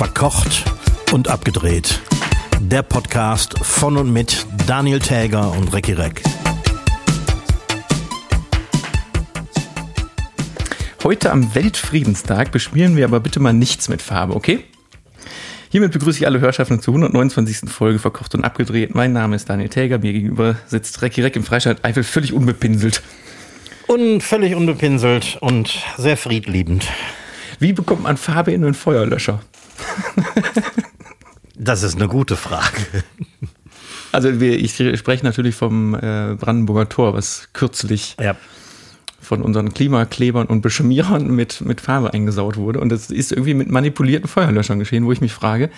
Verkocht und abgedreht. Der Podcast von und mit Daniel Täger und Recki Reck. Heute am Weltfriedenstag beschmieren wir aber bitte mal nichts mit Farbe, okay? Hiermit begrüße ich alle Hörschaften zur 129. Folge Verkocht und Abgedreht. Mein Name ist Daniel Täger, mir gegenüber sitzt Recki Reck im Freistaat Eifel völlig unbepinselt. Und völlig unbepinselt und sehr friedliebend. Wie bekommt man Farbe in einen Feuerlöscher? Das ist eine gute Frage. Also wir, ich spreche natürlich vom äh, Brandenburger Tor, was kürzlich Ja. von unseren Klimaklebern und Beschmierern mit, mit Farbe eingesaut wurde. Und das ist irgendwie mit manipulierten Feuerlöschern geschehen, wo ich mich frage,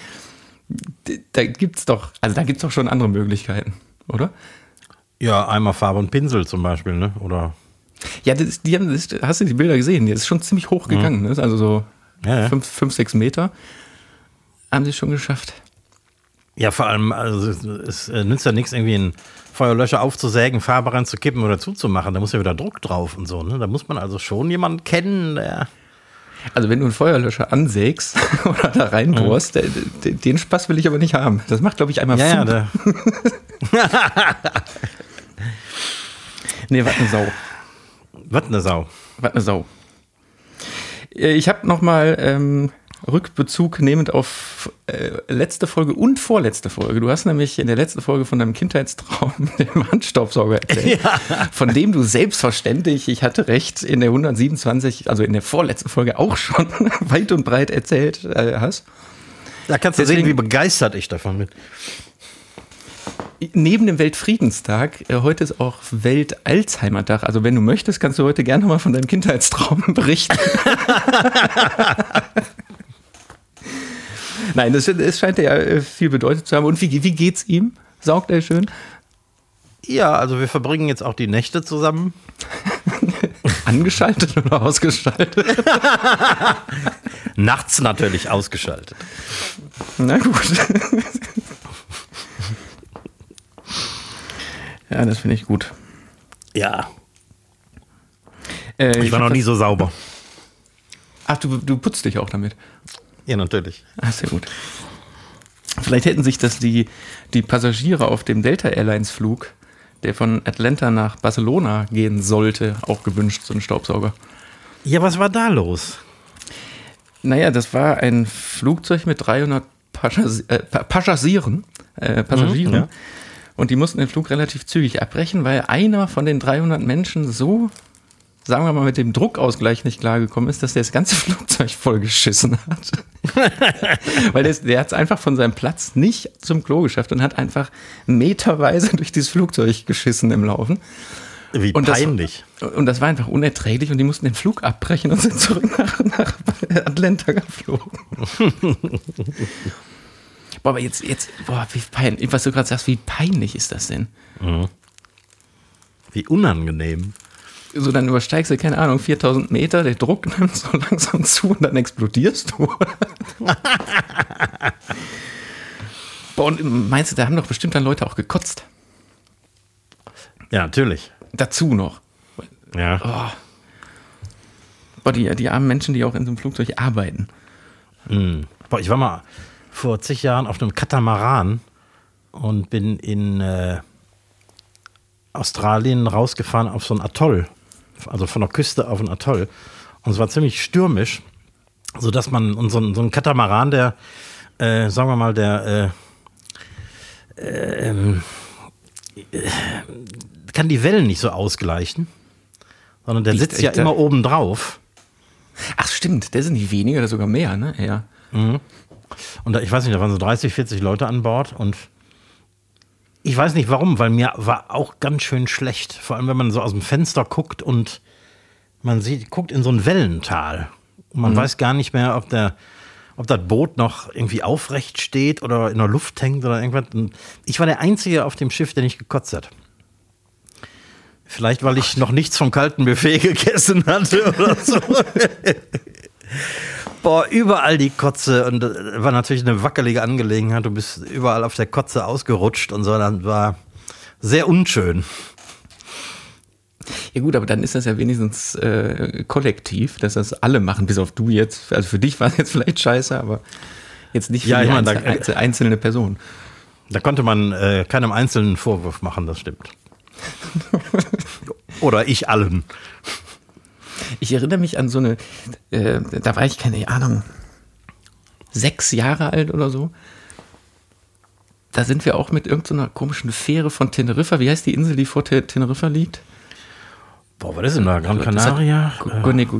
da gibt's doch, also da gibt's doch schon andere Möglichkeiten, oder? Ja, einmal Farbe und Pinsel zum Beispiel, ne? Oder Ja, das, die haben, das, hast du die Bilder gesehen? Das ist schon ziemlich hoch gegangen, ne? also so Ja, ja. fünf, fünf, sechs Meter haben sie schon geschafft. Ja, vor allem, also es, es äh, nützt ja nichts, irgendwie einen Feuerlöscher aufzusägen, Farbe reinzukippen oder zuzumachen. Da muss ja wieder Druck drauf und so. Ne? Da muss man also schon jemanden kennen, der. Also wenn du einen Feuerlöscher ansägst oder da reinbohrst, der, der, den Spaß will ich aber nicht haben. Das macht, glaube ich, einmal Ja, der. Nee, was eine Sau. Was eine Sau. Was eine Sau. Äh, Ich habe nochmal ähm, Rückbezug nehmend auf äh, letzte Folge und vorletzte Folge. Du hast nämlich in der letzten Folge von deinem Kindheitstraum, dem Handstaubsauger erzählt, von dem du selbstverständlich, ich hatte recht, in der 127, also in der vorletzten Folge auch schon weit und breit erzählt äh, hast. Da kannst du Deswegen- sehen, wie begeistert ich davon bin. Neben dem Weltfriedenstag, äh, heute ist auch Welt-Alzheimer-Tag. Also wenn du möchtest, kannst du heute gerne mal von deinem Kindheitstraum berichten. Nein, das, es scheint ja äh, viel bedeutet zu haben. Und wie, wie geht's ihm? Saugt er schön? Ja, also wir verbringen jetzt auch die Nächte zusammen. Angeschaltet oder ausgeschaltet? Nachts natürlich ausgeschaltet. Na gut. Ja, das finde ich gut. Ja. Äh, Ich war hab noch nie das- so sauber. Ach, du, du putzt dich auch damit. Ja, natürlich. Ah, sehr gut. Vielleicht hätten sich das die, die Passagiere auf dem Delta Airlines Flug, der von Atlanta nach Barcelona gehen sollte, auch gewünscht, so einen Staubsauger. Ja, was war da los? Naja, das war ein Flugzeug mit 300 Passagier, äh, Pa- Passagieren, äh, Passagieren. Mhm, ja. Und die mussten den Flug relativ zügig abbrechen, weil einer von den 300 Menschen so, sagen wir mal, mit dem Druckausgleich nicht klargekommen ist, dass der das ganze Flugzeug vollgeschissen hat. weil der, der hat es einfach von seinem Platz nicht zum Klo geschafft und hat einfach meterweise durch dieses Flugzeug geschissen im Laufen. Wie Und das- peinlich. Und das war einfach unerträglich und die mussten den Flug abbrechen und sind zurück nach, nach Atlanta geflogen. boah, aber jetzt, jetzt, boah, wie peinlich, was du gerade sagst, wie peinlich ist das denn? Wie unangenehm. So, dann übersteigst du, keine Ahnung, 4000 Meter, der Druck nimmt so langsam zu und dann explodierst du. boah, und meinst du, da haben doch bestimmt dann Leute auch gekotzt? Ja, natürlich. Dazu noch. Ja. Boah, die, die armen Menschen, die auch in so einem Flugzeug arbeiten. Boah, ich war mal vor zig Jahren auf einem Katamaran und bin in äh, Australien rausgefahren auf so ein Atoll. Also von der Küste auf ein Atoll. Und es war ziemlich stürmisch, sodass man, und so ein, so ein Katamaran, der, äh, sagen wir mal, der äh, äh, ähm, äh, kann die Wellen nicht so ausgleichen, sondern der Ich- sitzt ja da- immer oben drauf. Ach stimmt, der sind nicht weniger oder sogar mehr, ne? Ja. Und da, ich weiß nicht, da waren so 30, 40 Leute an Bord und ich weiß nicht warum, weil mir war auch ganz schön schlecht. Vor allem, wenn man so aus dem Fenster guckt und man sieht, guckt in so ein Wellental. Und man weiß gar nicht mehr, ob der, ob das Boot noch irgendwie aufrecht steht oder in der Luft hängt oder irgendwas. Und ich war der Einzige auf dem Schiff, der nicht gekotzt hat. Vielleicht, weil ich noch nichts vom kalten Buffet gegessen hatte oder so. Boah, überall die Kotze und äh, war natürlich eine wackelige Angelegenheit. Du bist überall auf der Kotze ausgerutscht und so. Dann war sehr unschön. Ja gut, aber dann ist das ja wenigstens äh, kollektiv, dass das alle machen, bis auf du jetzt. Also für dich war es jetzt vielleicht scheiße, aber Jetzt nicht für Ja, die ich einzel da- einzel einzelne Person. Da konnte man äh, keinem einzelnen Vorwurf machen, das stimmt. Oder ich allen. Ich erinnere mich an so eine, äh, da war ich keine Ahnung, sechs Jahre alt oder so. Da sind wir auch mit irgendeiner komischen Fähre von Teneriffa. Wie heißt die Insel, die vor Te- Teneriffa liegt? Boah, was ist denn da? Gran Canaria?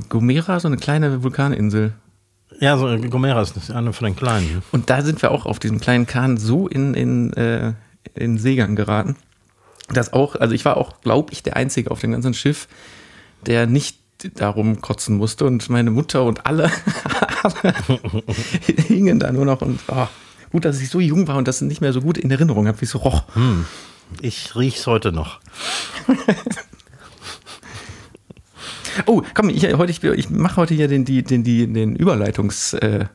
Gomera, so eine kleine Vulkaninsel. Ja, so äh, Gomera ist eine von den kleinen. Und da sind wir auch auf diesem kleinen Kahn so in, in, äh, in Seegang geraten, dass auch, also ich war auch, glaube ich, der Einzige auf dem ganzen Schiff, der nicht darum kotzen musste und meine Mutter und alle, alle hingen da nur noch und oh, gut, dass ich so jung war und das nicht mehr so gut in Erinnerung habe, wie es so roch. Ich riech's heute noch. Oh, komm, ich, heute, ich, mache heute hier den, den, die, den Überleitungs äh.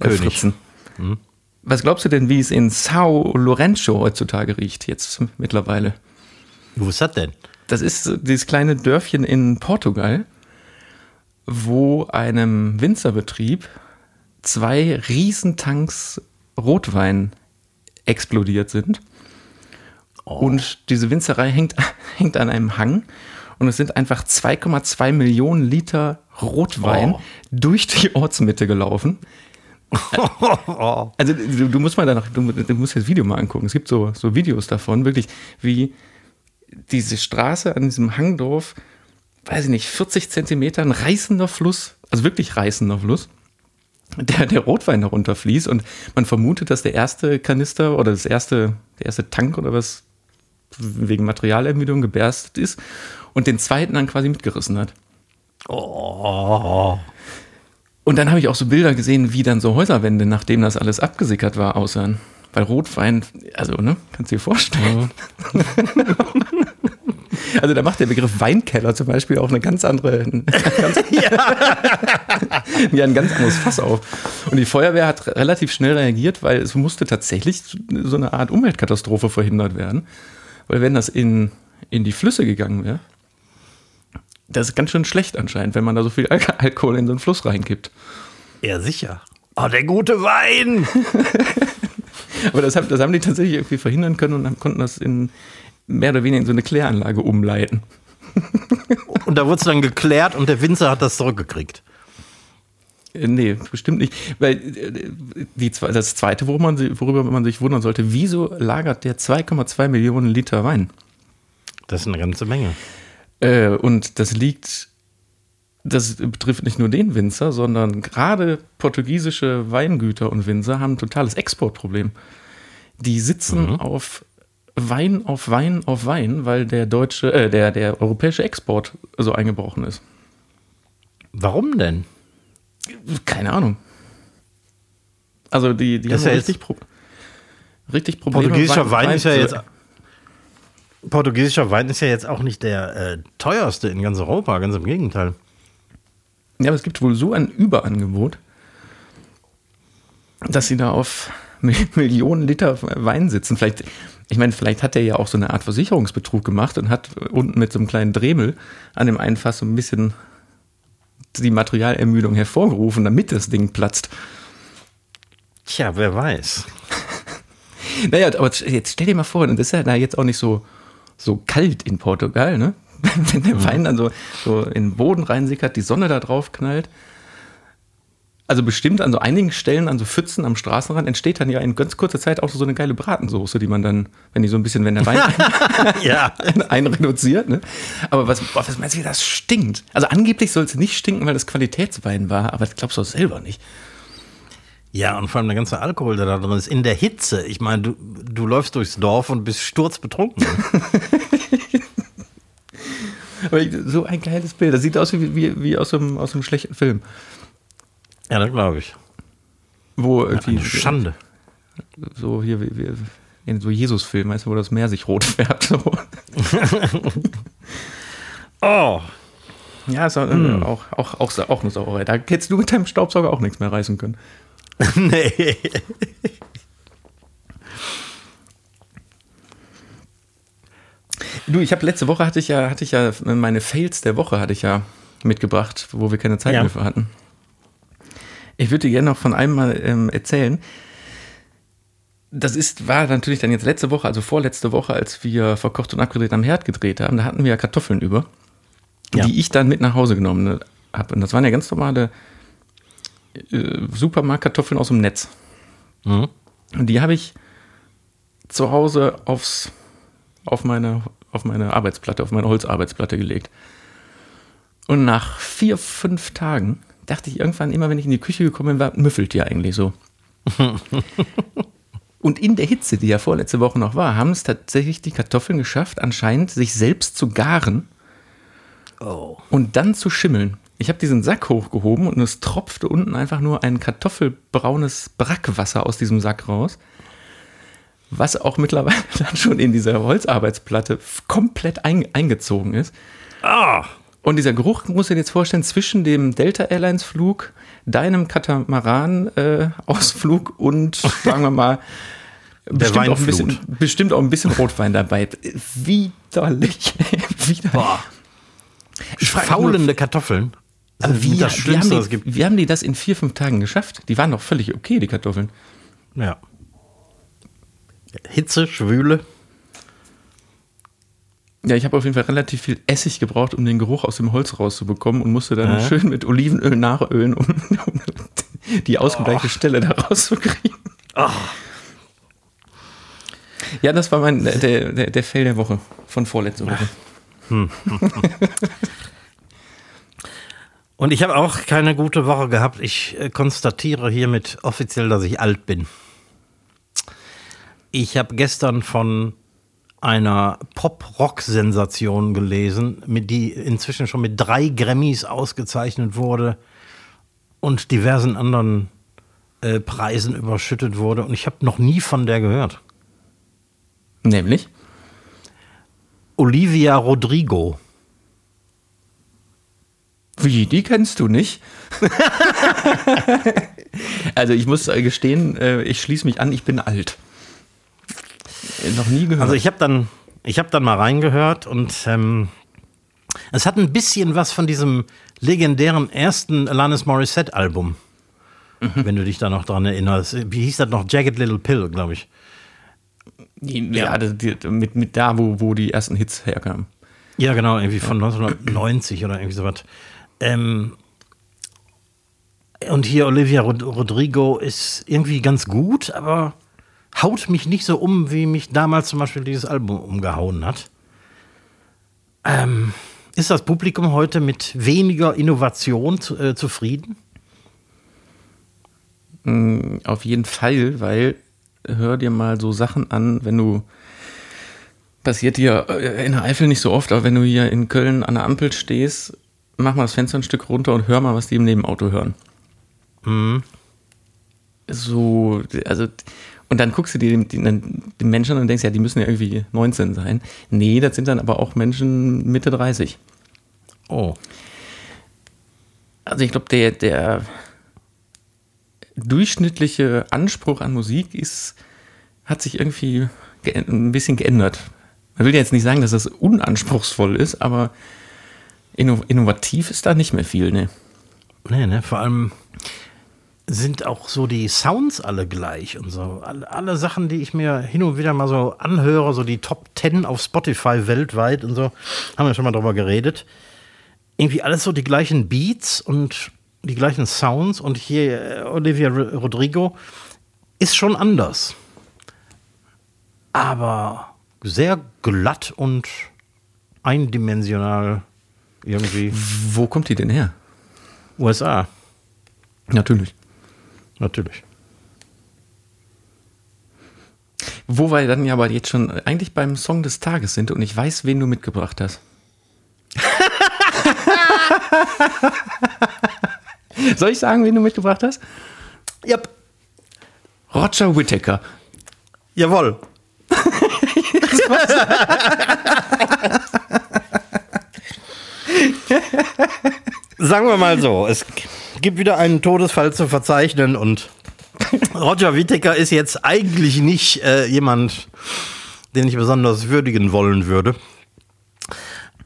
Fritzen. Was glaubst du denn, wie es in Sao Lourenço heutzutage riecht, jetzt mittlerweile? Wo ist das denn? Das ist dieses kleine Dörfchen in Portugal, wo einem Winzerbetrieb zwei Riesentanks Rotwein explodiert sind. Und diese Winzerei hängt, hängt an einem Hang. Und es sind einfach 2,2 Millionen Liter Rotwein Oh. durch die Ortsmitte gelaufen. Also du, du musst mal danach, du, du musst das Video mal angucken. Es gibt so, so Videos davon, wirklich, wie diese Straße an diesem Hangdorf, weiß ich nicht, 40 Zentimeter, ein reißender Fluss, also wirklich reißender Fluss, der, der Rotwein darunter fließt und man vermutet, dass der erste Kanister oder das erste, der erste Tank oder was wegen Materialermüdung geberstet ist und den zweiten dann quasi mitgerissen hat. Oh. Und dann habe ich auch so Bilder gesehen, wie dann so Häuserwände, nachdem das alles abgesickert war, aussahen. Weil Rotwein, also, ne, kannst du dir vorstellen. Also da macht der Begriff Weinkeller zum Beispiel auch eine ganz andere, ganz, ja. ein ganz anderes Fass auf. Und die Feuerwehr hat relativ schnell reagiert, weil es musste tatsächlich so eine Art Umweltkatastrophe verhindert werden. Weil wenn das in, in die Flüsse gegangen wäre, das ist ganz schön schlecht anscheinend, wenn man da so viel Al Alkohol in so einen Fluss reinkippt. Ja, sicher. Oh, der gute Wein! Aber das, haben- das haben die tatsächlich irgendwie verhindern können und konnten das in mehr oder weniger in so eine Kläranlage umleiten. Und da wurde es dann geklärt und der Winzer hat das zurückgekriegt. Äh, Nee, bestimmt nicht. Weil äh, die, das Zweite, worüber man, sich- worüber man sich wundern sollte, wieso lagert der 2,2 Millionen Liter Wein? Das ist eine ganze Menge. Äh, und das liegt, das betrifft nicht nur den Winzer, sondern gerade portugiesische Weingüter und Winzer haben ein totales Exportproblem. Die sitzen auf Wein auf Wein auf Wein, weil der deutsche, äh, der, der europäische Export so eingebrochen ist. Warum denn? Keine Ahnung. Also die, die Das haben ist ja richtig, Pro richtig Probleme. Portugiesischer Wein, ist ja jetzt. Portugiesischer Wein ist ja jetzt auch nicht der äh, teuerste in ganz Europa, ganz im Gegenteil. Ja, aber es gibt wohl so ein Überangebot, dass sie da auf Mi- Millionen Liter Wein sitzen. Vielleicht, ich meine, vielleicht hat er ja auch so eine Art Versicherungsbetrug gemacht und hat unten mit so einem kleinen Dremel an dem einen Fass so ein bisschen die Materialermüdung hervorgerufen, damit das Ding platzt. Tja, wer weiß. Naja, aber jetzt stell dir mal vor, und das ist ja da jetzt auch nicht so, so kalt in Portugal, ne? Wenn der Wein dann so, so in den Boden reinsickert, die Sonne da drauf knallt. Also bestimmt an so einigen Stellen, an so Pfützen am Straßenrand, entsteht dann ja in ganz kurzer Zeit auch so eine geile Bratensoße, die man dann, wenn die so ein bisschen, wenn der Wein Ja. einreduziert, ne? Aber was, boah, was meinst du, wie das stinkt? Also angeblich soll es nicht stinken, weil das Qualitätswein war, aber das glaubst du auch selber nicht. Ja, und vor allem der ganze Alkohol, der da drin ist, in der Hitze. Ich meine, du, du läufst durchs Dorf und bist sturzbetrunken. Aber so ein geiles Bild. Das sieht aus wie, wie, wie aus, einem, aus einem schlechten Film. Ja, das glaube ich. Wo irgendwie Eine Schande. so hier wie, wie in so Jesus-Film, weißt du, wo das Meer sich rot färbt. So. Oh. Ja, ist auch, äh, auch, auch, auch, auch eine Sauerei. Da hättest du mit deinem Staubsauger auch nichts mehr reißen können. nee. Du, ich habe letzte Woche hatte ich ja, hatte ich ja meine Fails der Woche hatte ich ja mitgebracht, wo wir keine Zeit Ja. mehr für hatten. Ich würde dir gerne noch von einem mal ähm, erzählen. Das ist, war natürlich dann jetzt letzte Woche, also vorletzte Woche, als wir verkocht und abgedreht am Herd gedreht haben. Da hatten wir ja Kartoffeln über, Ja. die ich dann mit nach Hause genommen habe. Und das waren ja ganz normale äh, Supermarktkartoffeln aus dem Netz. Mhm. Und die habe ich zu Hause aufs, auf, meine, auf meine Arbeitsplatte, auf meine Holzarbeitsplatte gelegt. Und nach vier, fünf Tagen dachte ich irgendwann immer, wenn ich in die Küche gekommen bin, war, müffelt die eigentlich so. Und in der Hitze, die ja vorletzte Woche noch war, haben es tatsächlich die Kartoffeln geschafft, anscheinend sich selbst zu garen Oh. und dann zu schimmeln. Ich habe diesen Sack hochgehoben und es tropfte unten einfach nur ein kartoffelbraunes Brackwasser aus diesem Sack raus, was auch mittlerweile dann schon in dieser Holzarbeitsplatte komplett ein, eingezogen ist. Ah. Und dieser Geruch, musst du dir jetzt vorstellen, zwischen dem Delta Airlines Flug, deinem Katamaran-Ausflug und, sagen wir mal, bestimmt auch, ein bisschen, bestimmt auch ein bisschen Rotwein dabei. Widerlich. Widerlich. Boah. Ich nur, Faulende Kartoffeln. Das wie, das wie, haben die, gibt. wie haben die das in vier, fünf Tagen geschafft? Die waren doch völlig okay, die Kartoffeln. Ja. Hitze, Schwüle. Ja, ich habe auf jeden Fall relativ viel Essig gebraucht, um den Geruch aus dem Holz rauszubekommen und musste dann Ja. schön mit Olivenöl nachölen, um, um die ausgebleichte Stelle da rauszukriegen. Ja, das war mein, der, der, der Fail der Woche von vorletzter Woche. Und ich habe auch keine gute Woche gehabt. Ich äh, konstatiere hiermit offiziell, dass ich alt bin. Ich habe gestern von einer Pop-Rock-Sensation gelesen, mit die inzwischen schon mit drei Grammys ausgezeichnet wurde und diversen anderen äh, Preisen überschüttet wurde. Und ich habe noch nie von der gehört. Nämlich? Olivia Rodrigo. Wie, die kennst du nicht? also ich muss äh, gestehen, äh, ich schließe mich an, ich bin alt. Noch nie gehört. Also ich habe dann, ich habe dann mal reingehört und ähm, es hat ein bisschen was von diesem legendären ersten Alanis Morissette Album, wenn du dich da noch dran erinnerst. Wie hieß das noch? Jagged Little Pill, glaube ich. ja, das- die, mit, mit da, wo, wo die ersten Hits herkamen. Ja, genau, irgendwie von 1990 oder irgendwie sowas. Ähm, und hier Olivia Rod Rodrigo ist irgendwie ganz gut, aber haut mich nicht so um, wie mich damals zum Beispiel dieses Album umgehauen hat. Ähm, ist das Publikum heute mit weniger Innovation zu, äh, zufrieden? Auf jeden Fall, weil hör dir mal so Sachen an, wenn du passiert dir äh, in der Eifel nicht so oft, aber wenn du hier in Köln an der Ampel stehst, mach mal das Fenster ein Stück runter und hör mal, was die im Nebenauto hören. So, also und dann guckst du dir den, den, den Menschen an und denkst, ja, die müssen ja irgendwie 19 sein. Nee, das sind dann aber auch Menschen Mitte 30. Oh. Also ich glaube, der, der durchschnittliche Anspruch an Musik ist, hat sich irgendwie ge- ein bisschen geändert. Man will ja jetzt nicht sagen, dass das unanspruchsvoll ist, aber inno- innovativ ist da nicht mehr viel, ne? Nee, ne? Vor allem sind auch so die Sounds alle gleich und so. Alle, alle Sachen, die ich mir hin und wieder mal so anhöre, so die Top 10 auf Spotify weltweit und so, haben wir schon mal drüber geredet. Irgendwie alles so die gleichen Beats und die gleichen Sounds und hier äh, Olivia Ro- Rodrigo ist schon anders. Aber sehr glatt und eindimensional irgendwie. Wo kommt die denn her? USA, Natürlich. Natürlich. Wo wir dann ja aber jetzt schon eigentlich beim Song des Tages sind und ich weiß, wen du mitgebracht hast. Soll ich sagen, wen du mitgebracht hast? Yep. Roger Whittaker. Jawohl. Sagen wir mal so, es gibt wieder einen Todesfall zu verzeichnen und Roger Whittaker ist jetzt eigentlich nicht äh, jemand, den ich besonders würdigen wollen würde.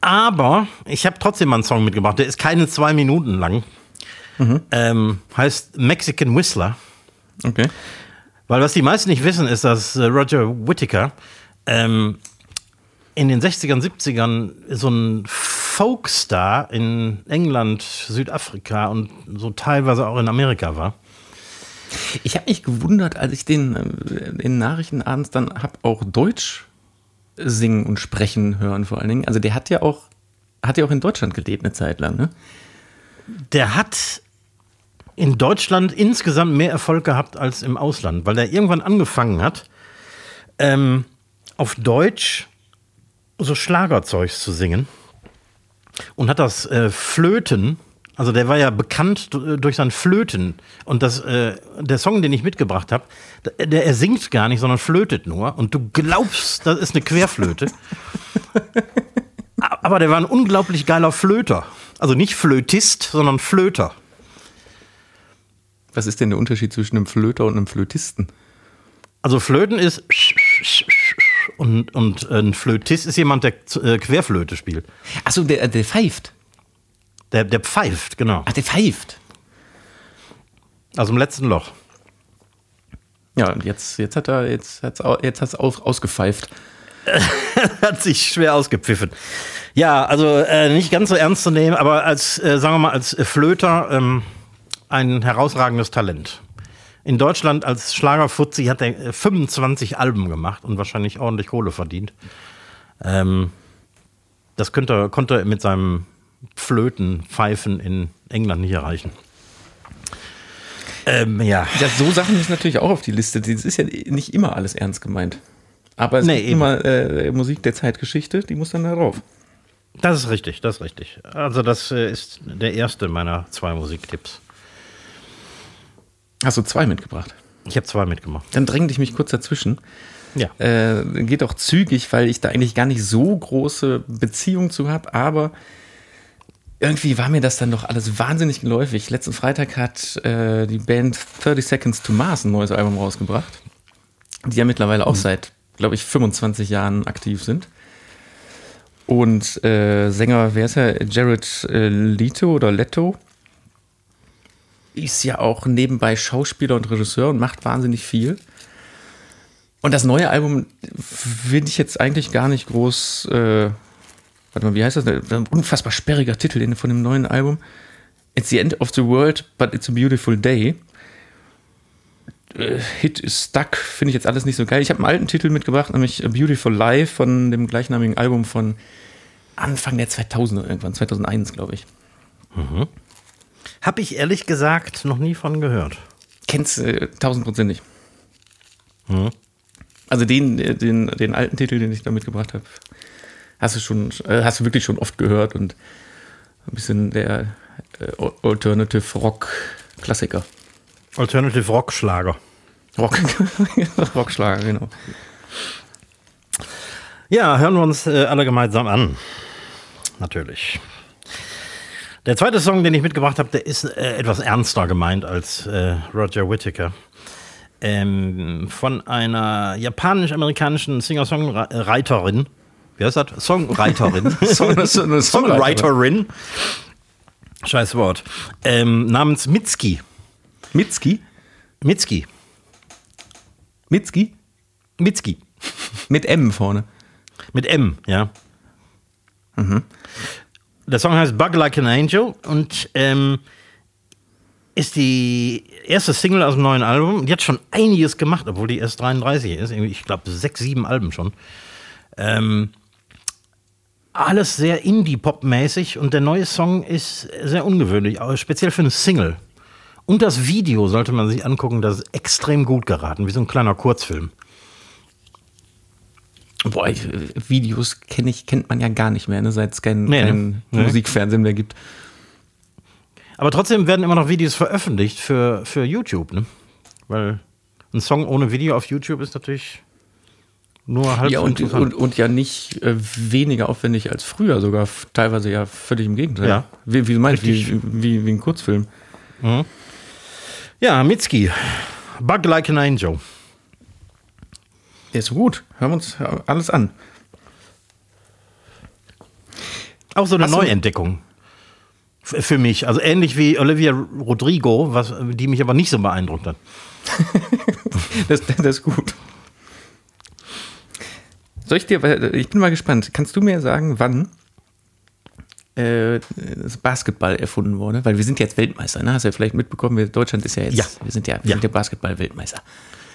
Aber ich habe trotzdem mal einen Song mitgebracht, der ist keine zwei Minuten lang. Ähm, heißt Mexican Whistler. Okay. Weil was die meisten nicht wissen, ist, dass äh, Roger Whittaker ähm, in den 60ern, 70ern so ein Folkstar in England, Südafrika und so teilweise auch in Amerika war. Ich habe mich gewundert, als ich den äh, in Nachrichten abends dann habe auch Deutsch singen und sprechen hören vor allen Dingen. Also der hat ja auch hat ja auch in Deutschland gelebt eine Zeit lang, ne? Der hat in Deutschland insgesamt mehr Erfolg gehabt als im Ausland, weil er irgendwann angefangen hat, ähm, auf Deutsch so Schlagerzeugs zu singen und hat das äh, Flöten, also der war ja bekannt d- durch sein Flöten und das, äh, der Song, den ich mitgebracht habe, der er singt gar nicht, sondern flötet nur und du glaubst, das ist eine Querflöte. Aber der war ein unglaublich geiler Flöter. Also nicht Flötist, sondern Flöter. Was ist denn der Unterschied zwischen einem Flöter und einem Flötisten? Also Flöten ist und, und ein Flötist ist jemand, der äh, Querflöte spielt. Achso, der, der pfeift. Der, der pfeift, genau. Ach, der pfeift. Also im letzten Loch. Ja, und jetzt, jetzt hat er, jetzt hat's, jetzt hat's aus, ausgepfeift. Hat sich schwer ausgepfiffen. Ja, also äh, nicht ganz so ernst zu nehmen, aber als, äh, sagen wir mal, als Flöter ähm, ein herausragendes Talent. In Deutschland als Schlagerfuzzi hat er äh, 25 Alben gemacht und wahrscheinlich ordentlich Kohle verdient. Ähm, das könnte, konnte er mit seinem Flöten, Pfeifen in England nicht erreichen. Ähm, ja. Ja, so Sachen müssen natürlich auch auf die Liste. Das ist ja nicht immer alles ernst gemeint. Aber es Nee, gibt eben. immer äh, Musik der Zeitgeschichte, die muss dann da drauf. Das ist richtig, das ist richtig. Also das äh, ist der erste meiner zwei Musiktipps. Hast du zwei mitgebracht? Ich habe zwei mitgemacht. Dann dräng dich mich kurz dazwischen. Ja. Äh, geht auch zügig, weil ich da eigentlich gar nicht so große Beziehung zu habe, aber irgendwie war mir das dann doch alles wahnsinnig geläufig. Letzten Freitag hat äh, die Band 30 Seconds to Mars ein neues Album rausgebracht, die ja mittlerweile auch seit, glaube ich, 25 Jahren aktiv sind. Und äh, Sänger, wer ist er? Jared äh, Leto oder Leto? Ist ja auch nebenbei Schauspieler und Regisseur und macht wahnsinnig viel. Und das neue Album finde ich jetzt eigentlich gar nicht groß. Äh, warte mal, wie heißt das? Ein unfassbar sperriger Titel von dem neuen Album. It's the end of the world, but it's a beautiful day. Äh, Hit is stuck, finde ich jetzt alles nicht so geil. Ich habe einen alten Titel mitgebracht, nämlich A Beautiful Life von dem gleichnamigen Album von Anfang der 2000er irgendwann, 2001, glaube ich. Habe ich ehrlich gesagt noch nie von gehört. Kennst äh, tausendprozentig. Also den, äh, den, den alten Titel, den ich da mitgebracht habe, hast du schon, äh, hast du wirklich schon oft gehört und ein bisschen der Alternative Rock Klassiker. Alternative Rock Schlager. Rock, Rockschlager, genau. Ja, hören wir uns alle gemeinsam an. Natürlich. Der zweite Song, den ich mitgebracht habe, der ist äh, etwas ernster gemeint als äh, Roger Whittaker. Ähm, von einer japanisch-amerikanischen Singer-Songwriterin. Wie heißt das? Songwriterin. Song- so eine Songwriterin. Scheiß Wort. Ähm, namens Mitski. Mitski? Mitski. Mitski? Mitski. Mit M vorne. Mit M, ja. Der Song heißt Bug Like an Angel und ähm, ist die erste Single aus dem neuen Album. Die hat schon einiges gemacht, obwohl die erst 33 ist. Ich glaube, sechs, sieben Alben schon. Ähm, alles sehr Indie-Pop-mäßig und der neue Song ist sehr ungewöhnlich, speziell für eine Single. Und das Video sollte man sich angucken, das ist extrem gut geraten, wie so ein kleiner Kurzfilm. Boah, ich, Videos kenn ich, kennt man ja gar nicht mehr, ne, seit es kein, Nee, ne? kein Nee. Musikfernsehen mehr gibt. Aber trotzdem werden immer noch Videos veröffentlicht für, für YouTube, ne? Weil ein Song ohne Video auf YouTube ist natürlich nur halb Ja, so und, und, und ja nicht äh, weniger aufwendig als früher, sogar teilweise ja völlig im Gegenteil. Ja. Wie, wie du meinst, wie, wie, wie ein Kurzfilm. ja, Mitski. Bug Like an Angel. Der ist gut. Hören wir uns alles an. Auch so eine Hast Neuentdeckung Für mich. Also ähnlich wie Olivia Rodrigo, was, die mich aber nicht so beeindruckt hat. Das, das ist gut. Soll ich dir, weil ich bin mal gespannt, kannst du mir sagen, wann äh, das Basketball erfunden wurde? Weil wir sind jetzt Weltmeister, ne? Hast du ja vielleicht mitbekommen, wir, Deutschland ist ja jetzt, Ja. wir sind ja, wir Ja. sind ja Basketball-Weltmeister.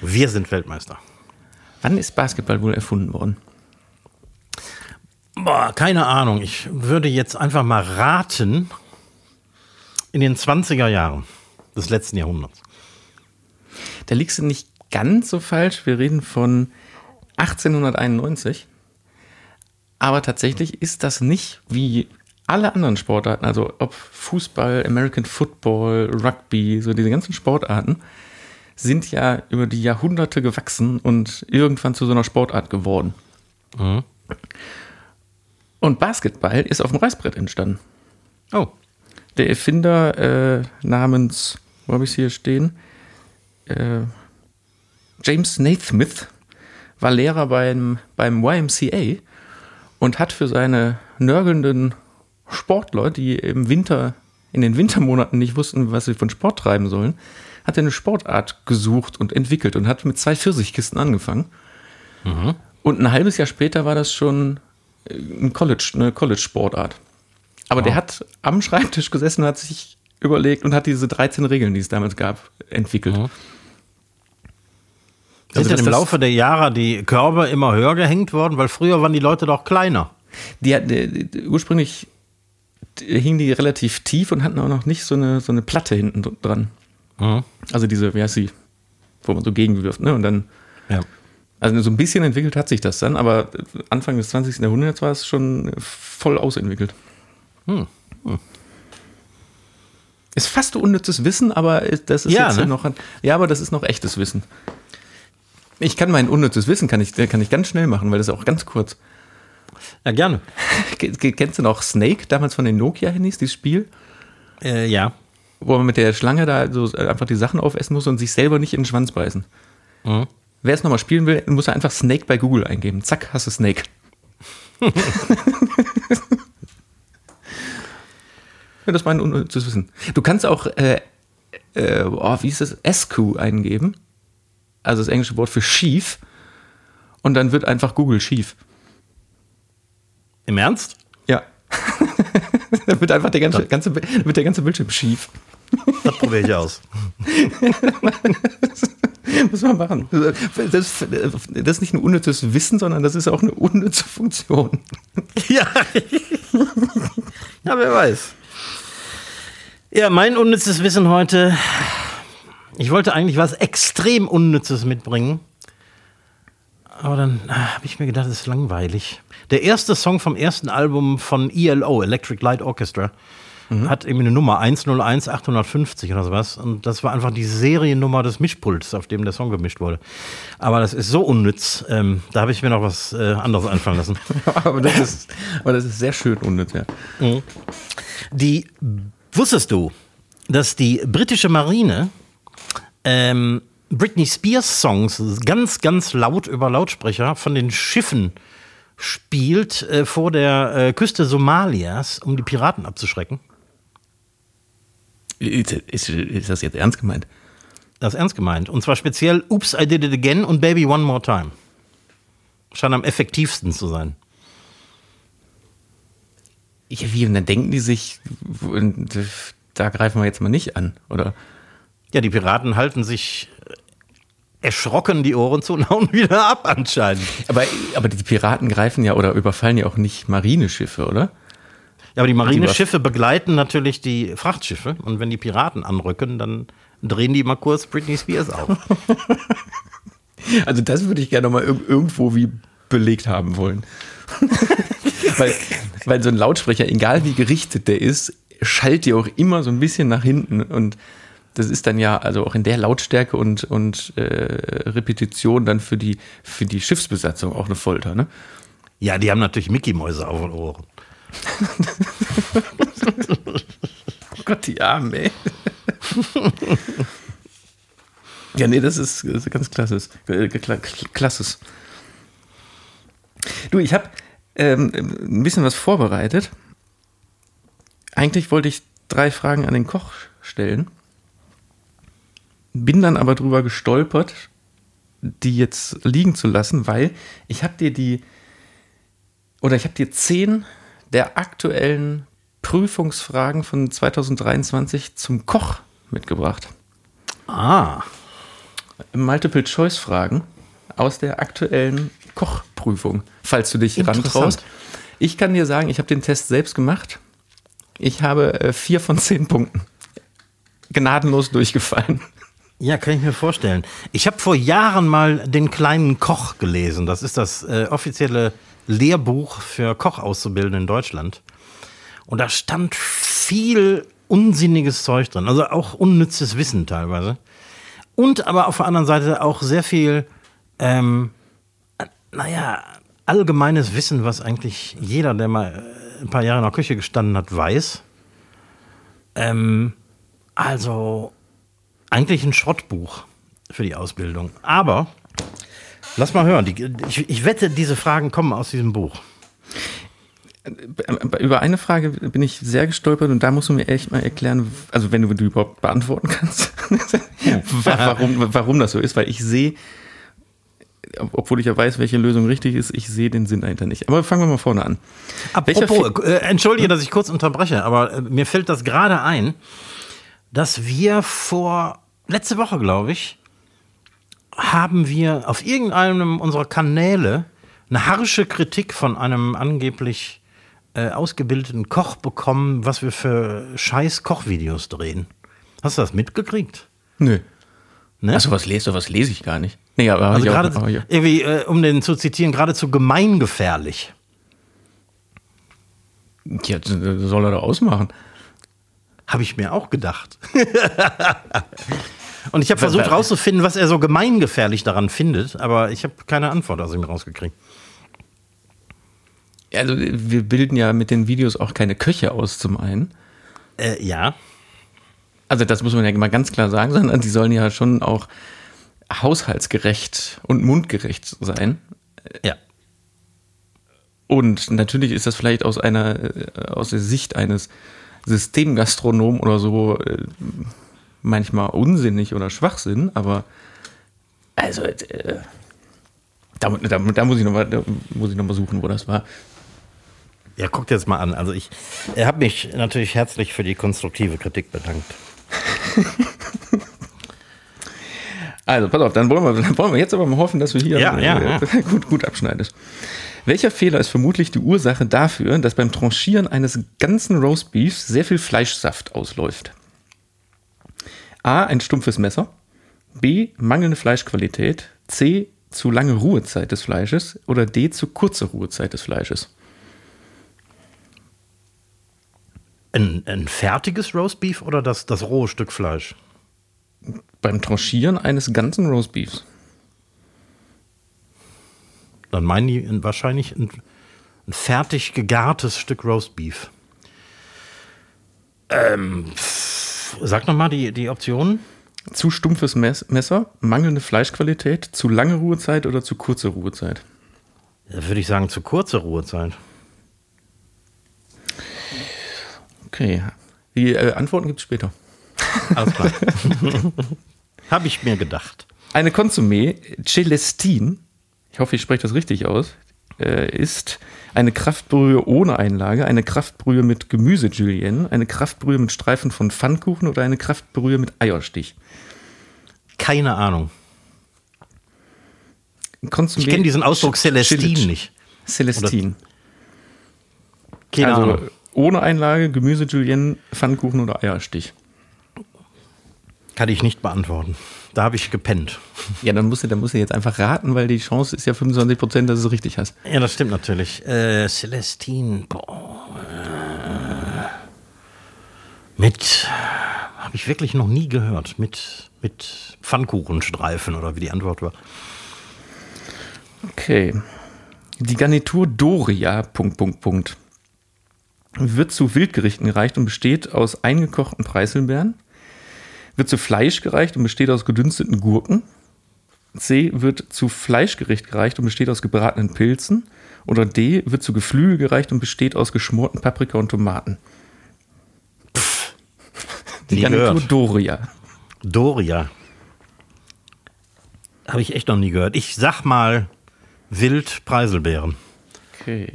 Wir sind Weltmeister. Wann ist Basketball wohl erfunden worden? Boah, keine Ahnung. Ich würde jetzt einfach mal raten in den 20er Jahren des letzten Jahrhunderts. Da liegst du nicht ganz so falsch. Wir reden von 1891. Aber tatsächlich ist das nicht wie alle anderen Sportarten, also ob Fußball, American Football, Rugby, so diese ganzen Sportarten, sind ja über die Jahrhunderte gewachsen und irgendwann zu so einer Sportart geworden. Und Basketball ist auf dem Reißbrett entstanden. Oh. Der Erfinder äh, namens, wo habe ich es hier stehen? Äh, James Naismith war Lehrer beim, beim YMCA und hat für seine nörgelnden Sportler, die im Winter, in den Wintermonaten nicht wussten, was sie von Sport treiben sollen, hat er eine Sportart gesucht und entwickelt und hat mit zwei Pfirsichkisten angefangen. Und ein halbes Jahr später war das schon äh, ein College, eine College-Sportart. Aber der hat am Schreibtisch gesessen und hat sich überlegt und hat diese 13 Regeln, die es damals gab, entwickelt. Sind Also, im Laufe der Jahre die Körbe immer höher gehängt worden? Weil früher waren die Leute doch kleiner. Die, hat- die, die, ursprünglich hingen die relativ tief und hatten auch noch nicht so eine, so eine Platte hinten dr- dran. Also diese, wie heißt sie, wo man so gegenwirft, ne? Und dann, Ja. also so ein bisschen entwickelt hat sich das dann, aber Anfang des 20. Jahrhunderts war es schon voll ausentwickelt. Ist fast unnützes Wissen, aber das ist Ja, jetzt ne? noch ein, ja, aber das ist noch echtes Wissen. Ich kann mein unnützes Wissen kann ich, kann ich ganz schnell machen, weil das ist auch ganz kurz. Ja, gerne. Ke- ke- Kennst du noch Snake, damals von den Nokia-Handys, dieses Spiel? Äh, ja. Wo man mit der Schlange da so einfach die Sachen aufessen muss und sich selber nicht in den Schwanz beißen. Mhm. Wer es nochmal spielen will, muss er einfach Snake bei Google eingeben. Zack, hast du Snake. ja, das war ein unnützes Wissen. Du kannst auch, äh, äh, oh, wie ist das, SQ eingeben. Also das englische Wort für schief. Und dann wird einfach Google schief. Im Ernst? Ja. dann wird einfach der ganze, ganze, wird der ganze Bildschirm schief. Das probiere ich aus. Muss man machen. Das, das ist nicht ein unnützes Wissen, sondern das ist auch eine unnütze Funktion. Ja. ja, wer weiß. Ja, mein unnützes Wissen heute. Ich wollte eigentlich was extrem Unnützes mitbringen. Aber dann ah, habe ich mir gedacht, das ist langweilig. Der erste Song vom ersten Album von ELO, Electric Light Orchestra, hat eben eine Nummer 101 850 oder sowas. Und das war einfach die Seriennummer des Mischpults, auf dem der Song gemischt wurde. Aber das ist so unnütz. Ähm, da habe ich mir noch was äh, anderes einfallen lassen. aber, das ist, aber das ist sehr schön unnütz, ja. Die wusstest du, dass die britische Marine ähm, Britney Spears Songs ganz, ganz laut über Lautsprecher von den Schiffen spielt äh, vor der äh, Küste Somalias, um die Piraten abzuschrecken? Ist, ist, ist das jetzt ernst gemeint? Das ist ernst gemeint. Und zwar speziell Oops, I Did It Again und Baby One More Time. Scheint am effektivsten zu sein. Ja, wie, und dann denken die sich, da greifen wir jetzt mal nicht an, oder? Ja, die Piraten halten sich erschrocken die Ohren zu und hauen wieder ab anscheinend. Aber, aber die Piraten greifen ja oder überfallen ja auch nicht Marineschiffe, oder? Ja, aber die Marineschiffe begleiten natürlich die Frachtschiffe und wenn die Piraten anrücken, dann drehen die mal kurz Britney Spears auf. Also das würde ich gerne mal irg- irgendwo wie belegt haben wollen. weil, weil so ein Lautsprecher, egal wie gerichtet der ist, schallt ja auch immer so ein bisschen nach hinten und das ist dann ja also auch in der Lautstärke und, und äh, Repetition dann für die, für die Schiffsbesatzung auch eine Folter, ne? ja, die haben natürlich Mickey-Mäuse auf den Ohren. Oh Gott, die Arme, ey. ja, nee, das ist, das ist ganz klasse. Äh, kla- Klasses. Du, ich habe ähm, ein bisschen was vorbereitet. Eigentlich wollte ich drei Fragen an den Koch stellen. Bin dann aber drüber gestolpert, die jetzt liegen zu lassen, weil ich habe dir die oder ich habe dir zehn der aktuellen Prüfungsfragen von 2023 zum Koch mitgebracht. Ah. Multiple-Choice-Fragen aus der aktuellen Kochprüfung, falls du dich rantraust. Ich kann dir sagen, ich habe den Test selbst gemacht. Ich habe äh, vier von zehn Punkten. Gnadenlos durchgefallen. Ja, kann ich mir vorstellen. Ich habe vor Jahren mal den kleinen Koch gelesen. Das ist das äh, offizielle Lehrbuch für Kochauszubildende in Deutschland. Und da stand viel unsinniges Zeug drin, also auch unnützes Wissen teilweise. Und aber auf der anderen Seite auch sehr viel, ähm, naja, allgemeines Wissen, was eigentlich jeder, der mal ein paar Jahre in der Küche gestanden hat, weiß. Ähm, also eigentlich ein Schrottbuch für die Ausbildung. Aber lass mal hören. Die, ich, ich wette, diese Fragen kommen aus diesem Buch. Über eine Frage bin ich sehr gestolpert und da musst du mir echt mal erklären, also wenn du die überhaupt beantworten kannst, warum, warum das so ist, weil ich sehe, obwohl ich ja weiß, welche Lösung richtig ist, ich sehe den Sinn dahinter nicht. Aber fangen wir mal vorne an. Apropos, äh, entschuldige, dass ich kurz unterbreche, aber äh, mir fällt das gerade ein, dass wir vor, letzte Woche glaube ich, haben wir auf irgendeinem unserer Kanäle eine harsche Kritik von einem angeblich äh, ausgebildeten Koch bekommen, was wir für scheiß Kochvideos drehen. Hast du das mitgekriegt? Nö. Ne? Achso, was lest du? Was lese ich gar nicht. Nee, aber also gerade, auch, ja. irgendwie, äh, um den zu zitieren, geradezu gemeingefährlich. Ja, soll er da ausmachen. Habe ich mir auch gedacht. Und ich habe versucht rauszufinden, was er so gemeingefährlich daran findet, aber ich habe keine Antwort aus ihm rausgekriegt. Also wir bilden ja mit den Videos auch keine Köche aus zum einen. Äh, ja. Also das muss man ja mal ganz klar sagen, sondern die sollen ja schon auch haushaltsgerecht und mundgerecht sein. Ja. Und natürlich ist das vielleicht aus einer, äh, aus der Sicht eines Systemgastronomen oder so äh, manchmal unsinnig oder Schwachsinn, aber also äh, da, da, da, muss ich nochmal noch suchen, wo das war. Ja, guckt jetzt mal an. Also ich habe mich natürlich herzlich für die konstruktive Kritik bedankt. also, pass auf, dann wollen, wir, dann wollen wir jetzt aber mal hoffen, dass du hier ja, ja, ja. gut, gut abschneidest. Welcher Fehler ist vermutlich die Ursache dafür, dass beim Tranchieren eines ganzen Roastbeefs sehr viel Fleischsaft ausläuft? A. Ein stumpfes Messer. B. Mangelnde Fleischqualität. C. Zu lange Ruhezeit des Fleisches. Oder D. Zu kurze Ruhezeit des Fleisches. Ein, ein fertiges Roastbeef oder das, das rohe Stück Fleisch? Beim Tranchieren eines ganzen Roastbeefs. Dann meinen die wahrscheinlich ein, ein fertig gegartes Stück Roastbeef. Ähm, sag nochmal die, die Optionen. Zu stumpfes Messer, mangelnde Fleischqualität, zu lange Ruhezeit oder zu kurze Ruhezeit? Da würde ich sagen, zu kurze Ruhezeit. Okay. Die äh, Antworten gibt es später. Alles klar. Habe ich mir gedacht. Eine Konsumé Celestine, ich hoffe, ich spreche das richtig aus, äh, ist eine Kraftbrühe ohne Einlage, eine Kraftbrühe mit Gemüse Julienne, eine Kraftbrühe mit Streifen von Pfannkuchen oder eine Kraftbrühe mit Eierstich. Keine Ahnung. Konsumé ich kenne diesen Ausdruck Celestine nicht. Celestine. Keine also, Ahnung. Ohne Einlage, Gemüse, Julienne, Pfannkuchen oder Eierstich? Kann ich nicht beantworten. Da habe ich gepennt. Ja, dann musst, du, dann musst du jetzt einfach raten, weil die Chance ist ja 25 Prozent, dass du es richtig hast. Ja, das stimmt natürlich. Äh, Celestine, boah. Äh, mit, habe ich wirklich noch nie gehört, mit, mit Pfannkuchenstreifen oder wie die Antwort war. Okay. Die Garnitur Doria, Punkt, Punkt, Punkt wird zu Wildgerichten gereicht und besteht aus eingekochten Preiselbeeren, wird zu Fleisch gereicht und besteht aus gedünsteten Gurken. C wird zu Fleischgericht gereicht und besteht aus gebratenen Pilzen. Oder D wird zu Geflügel gereicht und besteht aus geschmorten Paprika und Tomaten. Pff, Die Garnitur. Doria. Doria. Habe ich echt noch nie gehört. Ich sag mal Wild Preiselbeeren. Okay.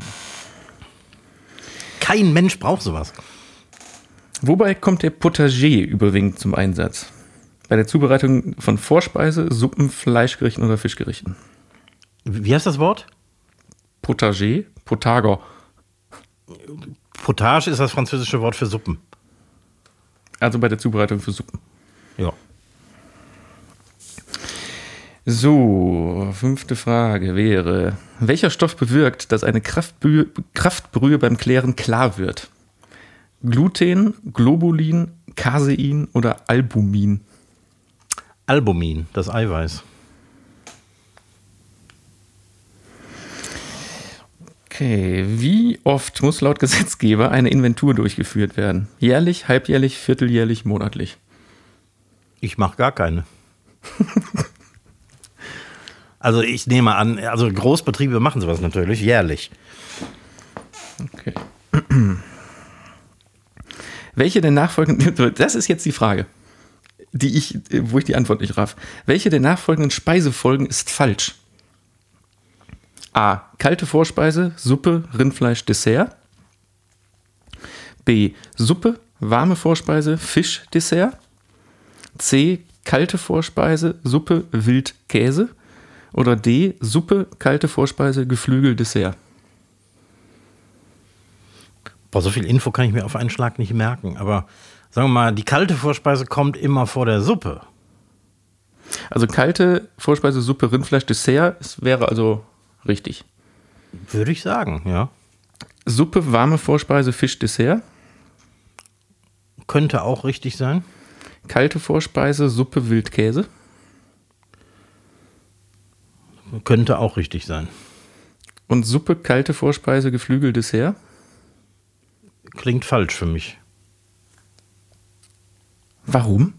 Kein Mensch braucht sowas. Wobei kommt der Potager überwiegend zum Einsatz? Bei der Zubereitung von Vorspeise, Suppen, Fleischgerichten oder Fischgerichten. Wie heißt das Wort? Potager, Potager. Potage ist das französische Wort für Suppen. Also bei der Zubereitung für Suppen. Ja. So, fünfte Frage wäre: Welcher Stoff bewirkt, dass eine Kraftbrühe, Kraftbrühe beim Klären klar wird? Gluten, Globulin, Casein oder Albumin? Albumin, das Eiweiß. Okay, wie oft muss laut Gesetzgeber eine Inventur durchgeführt werden? Jährlich, halbjährlich, vierteljährlich, monatlich? Ich mache gar keine. also ich nehme an, also Großbetriebe machen sowas natürlich jährlich. Okay. Welche der nachfolgenden, das ist jetzt die Frage, die ich, wo ich die Antwort nicht raff. Welche der nachfolgenden Speisefolgen ist falsch? A. Kalte Vorspeise, Suppe, Rindfleisch, Dessert. B. Suppe, warme Vorspeise, Fisch, Dessert. C. Kalte Vorspeise, Suppe, Wild, Käse. Oder D. Suppe, kalte Vorspeise, Geflügel, Dessert. Boah, so viel Info kann ich mir auf einen Schlag nicht merken. Aber sagen wir mal, die kalte Vorspeise kommt immer vor der Suppe. Also kalte Vorspeise, Suppe, Rindfleisch, Dessert, es wäre also richtig. Würde ich sagen, ja. Suppe, warme Vorspeise, Fisch, Dessert. Könnte auch richtig sein. Kalte Vorspeise, Suppe, Wildkäse. Könnte auch richtig sein. Und Suppe, kalte Vorspeise, Geflügel, Dessert. Klingt falsch für mich. Warum?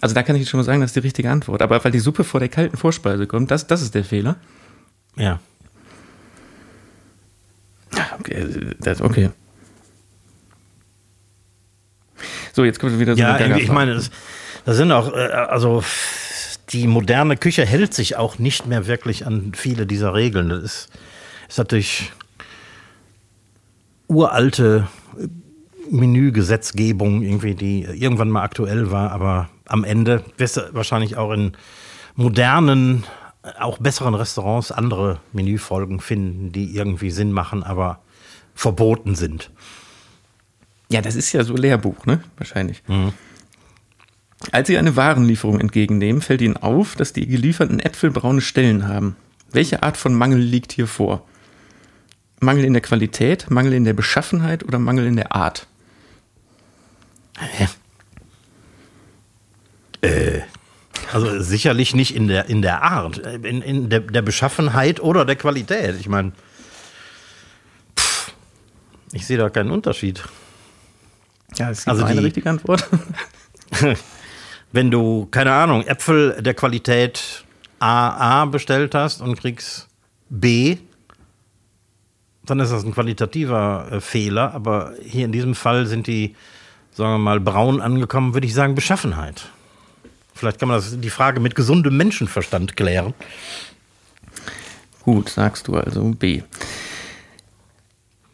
Also da kann ich schon mal sagen, das ist die richtige Antwort. Aber weil die Suppe vor der kalten Vorspeise kommt, das, das ist der Fehler. Ja. Ah, Okay, das, okay. So, jetzt kommt wieder so Ja, eine ich Gaga-Frage. meine, das, das sind auch, äh, also die moderne Küche hält sich auch nicht mehr wirklich an viele dieser Regeln. Das ist, ist natürlich uralte äh, Menügesetzgebung, irgendwie, die irgendwann mal aktuell war, aber am Ende wirst du wahrscheinlich auch in modernen, auch besseren Restaurants andere Menüfolgen finden, die irgendwie Sinn machen, aber verboten sind. Ja, das ist ja so Lehrbuch, ne? Wahrscheinlich. Als Sie eine Warenlieferung entgegennehmen, fällt Ihnen auf, dass die gelieferten Äpfel braune Stellen haben. Welche Art von Mangel liegt hier vor? Mangel in der Qualität, Mangel in der Beschaffenheit oder Mangel in der Art? Also sicherlich nicht in der, in der Art, äh, in, in der, der Beschaffenheit oder der Qualität. Ich meine, ich sehe da keinen Unterschied. Ja, es gibt Also eine die- richtige Antwort. Wenn du, keine Ahnung, Äpfel der Qualität AA bestellt hast und kriegst B, dann ist das ein qualitativer äh, Fehler. Aber hier in diesem Fall sind die, sagen wir mal, braun angekommen, würde ich sagen, Beschaffenheit. Vielleicht kann man das, die Frage mit gesundem Menschenverstand klären. Gut, sagst du also B.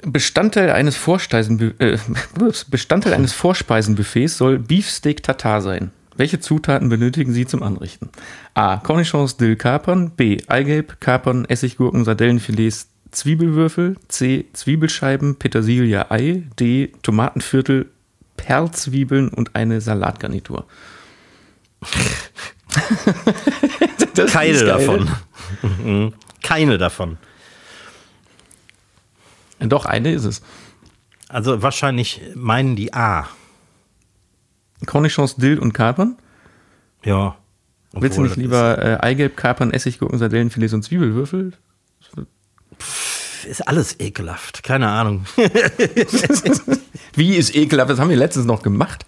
Bestandteil eines, Vorspeisen, äh, Bestandteil eines Vorspeisenbuffets soll Beefsteak Tartar sein. Welche Zutaten benötigen Sie zum Anrichten? A. Cornichons, Dill, Kapern. B. Eigelb, Kapern, Essiggurken, Sardellenfilets, Zwiebelwürfel. C. Zwiebelscheiben, Petersilie, Ei. D. Tomatenviertel, Perlzwiebeln und eine Salatgarnitur. Das Keine davon. Mhm. Keine davon. Doch, eine ist es. Also wahrscheinlich meinen die A. Cornichons, Dill und Kapern. Ja. Willst du nicht lieber äh, Eigelb, Kapern, Essiggurken, Sardellenfilets und Zwiebelwürfel? Ist, alles ekelhaft. Keine Ahnung. Wie ist ekelhaft? Das haben wir letztens noch gemacht.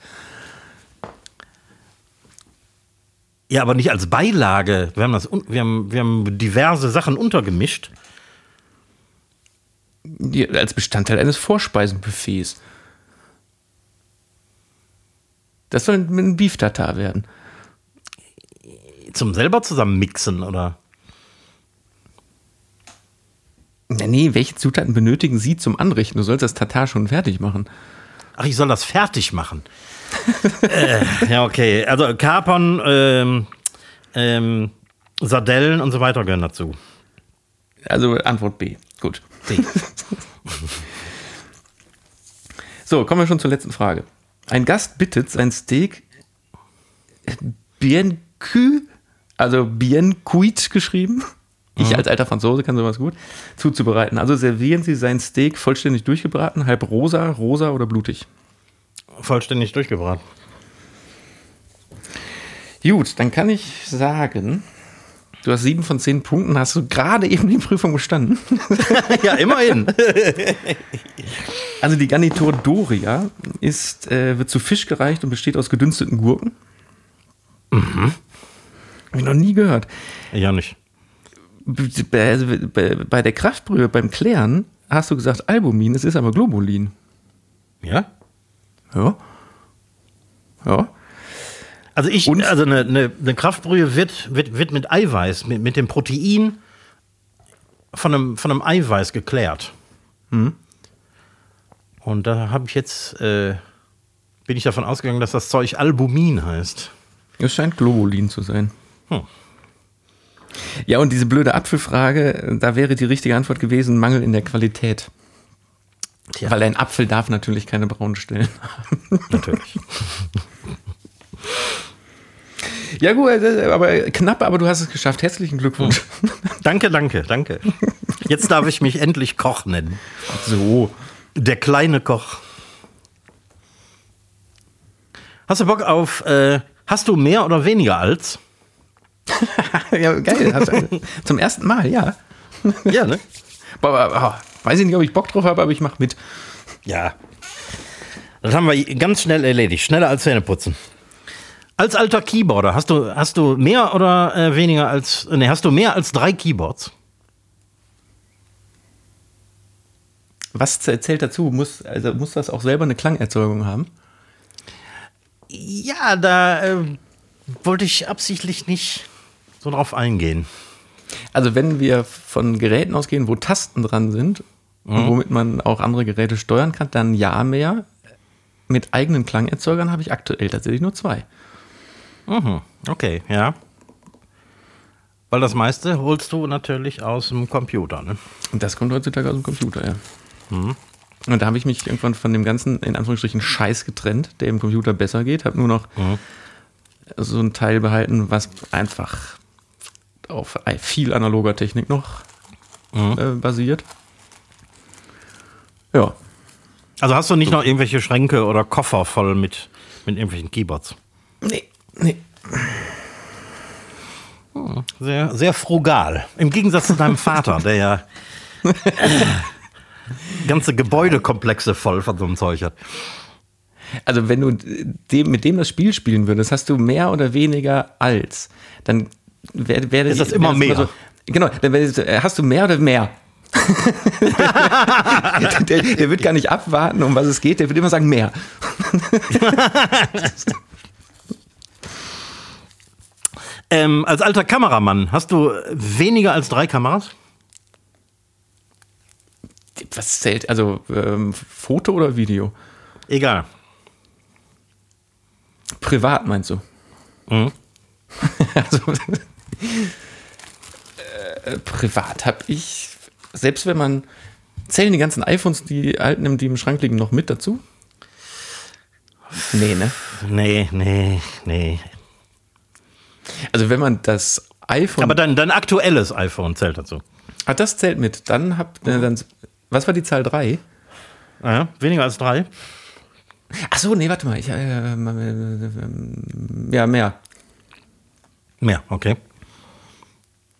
Ja, aber nicht als Beilage. Wir haben, das, wir haben, wir haben diverse Sachen untergemischt. Als Bestandteil eines Vorspeisenbuffets. Das soll ein Beef Tartar werden. Zum selber zusammen mixen, oder? Nee, nee, welche Zutaten benötigen Sie zum Anrichten? Du sollst das Tatar schon fertig machen. Ach, ich soll das fertig machen. äh, ja, okay. Also Kapern, ähm, ähm, Sardellen und so weiter gehören dazu. Also Antwort B. Gut. B. So, kommen wir schon zur letzten Frage. Ein Gast bittet, sein Steak bien cu, also bien cuit geschrieben. Ich als alter Franzose kann sowas gut, zuzubereiten. Also servieren Sie sein Steak vollständig durchgebraten, halb rosa, rosa oder blutig. Vollständig durchgebraten. Gut, dann kann ich sagen, du hast sieben von zehn Punkten, hast du gerade eben die Prüfung bestanden. ja, immerhin. Also die Garnitur Doria ist, äh, wird zu Fisch gereicht und besteht aus gedünsteten Gurken. Mhm. Hab ich noch nie gehört. ja, nicht. Bei, der Kraftbrühe, beim Klären, hast du gesagt Albumin, es ist aber Globulin. Ja? Ja. Ja. Also ich, Und? also eine, eine, eine Kraftbrühe wird, wird, wird mit Eiweiß, mit, mit dem Protein von einem, von einem Eiweiß geklärt. Und da habe ich jetzt, äh, bin ich davon ausgegangen, dass das Zeug Albumin heißt. Es scheint Globulin zu sein. Hm. Ja, und diese blöde Apfelfrage, da wäre die richtige Antwort gewesen, Mangel in der Qualität. Tja. Weil ein Apfel darf natürlich keine braunen Stellen haben. Natürlich. Ja gut, äh, aber knapp, aber du hast es geschafft. Herzlichen Glückwunsch. danke, danke, danke. Jetzt darf ich mich endlich Koch nennen. So. Der kleine Koch. Hast du Bock auf, äh, hast du mehr oder weniger als? ja, geil. Du- Zum ersten Mal, ja. Ja, ne? Aber, aber, weiß ich nicht, ob ich Bock drauf habe, aber ich mache mit. Ja. Das haben wir ganz schnell erledigt. Schneller als Zähneputzen. Als alter Keyboarder, hast du, hast du mehr oder äh, weniger als. Ne, hast du mehr als drei Keyboards? Was zählt dazu? Muss, also muss das auch selber eine Klangerzeugung haben? Ja, da äh, wollte ich absichtlich nicht so drauf eingehen. Also wenn wir von Geräten ausgehen, wo Tasten dran sind, und womit man auch andere Geräte steuern kann, dann ja mehr. Mit eigenen Klangerzeugern habe ich aktuell tatsächlich nur zwei. Mhm. Okay, ja. Weil das meiste holst du natürlich aus dem Computer, ne? Und das kommt heutzutage aus dem Computer, ja. Und da habe ich mich irgendwann von dem ganzen, in Anführungsstrichen, Scheiß getrennt, der im Computer besser geht. Habe nur noch so ein Teil behalten, was einfach auf viel analoger Technik noch äh, basiert. Ja. Also hast du nicht noch irgendwelche Schränke oder Koffer voll mit, mit irgendwelchen Keyboards? Nee, nee. Sehr, sehr frugal. Im Gegensatz zu deinem Vater, der ja ganze Gebäudekomplexe voll von so einem Zeug hat. Also wenn du dem, mit dem das Spiel spielen würdest, hast du mehr oder weniger als. Dann wäre wär, Ist das immer mehr? genau, dann äh, hast du mehr oder mehr. der, der wird gar nicht abwarten, um was es geht, der wird immer sagen mehr. Ähm, als alter Kameramann, hast du weniger als drei Kameras? Was zählt? Also ähm, Foto oder Video? Egal. Privat meinst du? Mhm. also, äh, privat habe ich, selbst wenn man, zählen die ganzen iPhones, die alten, die im Schrank liegen, noch mit dazu? Nee, ne? Nee, nee, nee. Also wenn man das iPhone, Aber dein, dein aktuelles iPhone zählt dazu. ah, das zählt mit, dann habt äh, dann, was war die Zahl 3? Ja, weniger als drei? Ach so, nee, warte mal, ich, äh, äh, ja, mehr. Mehr, okay.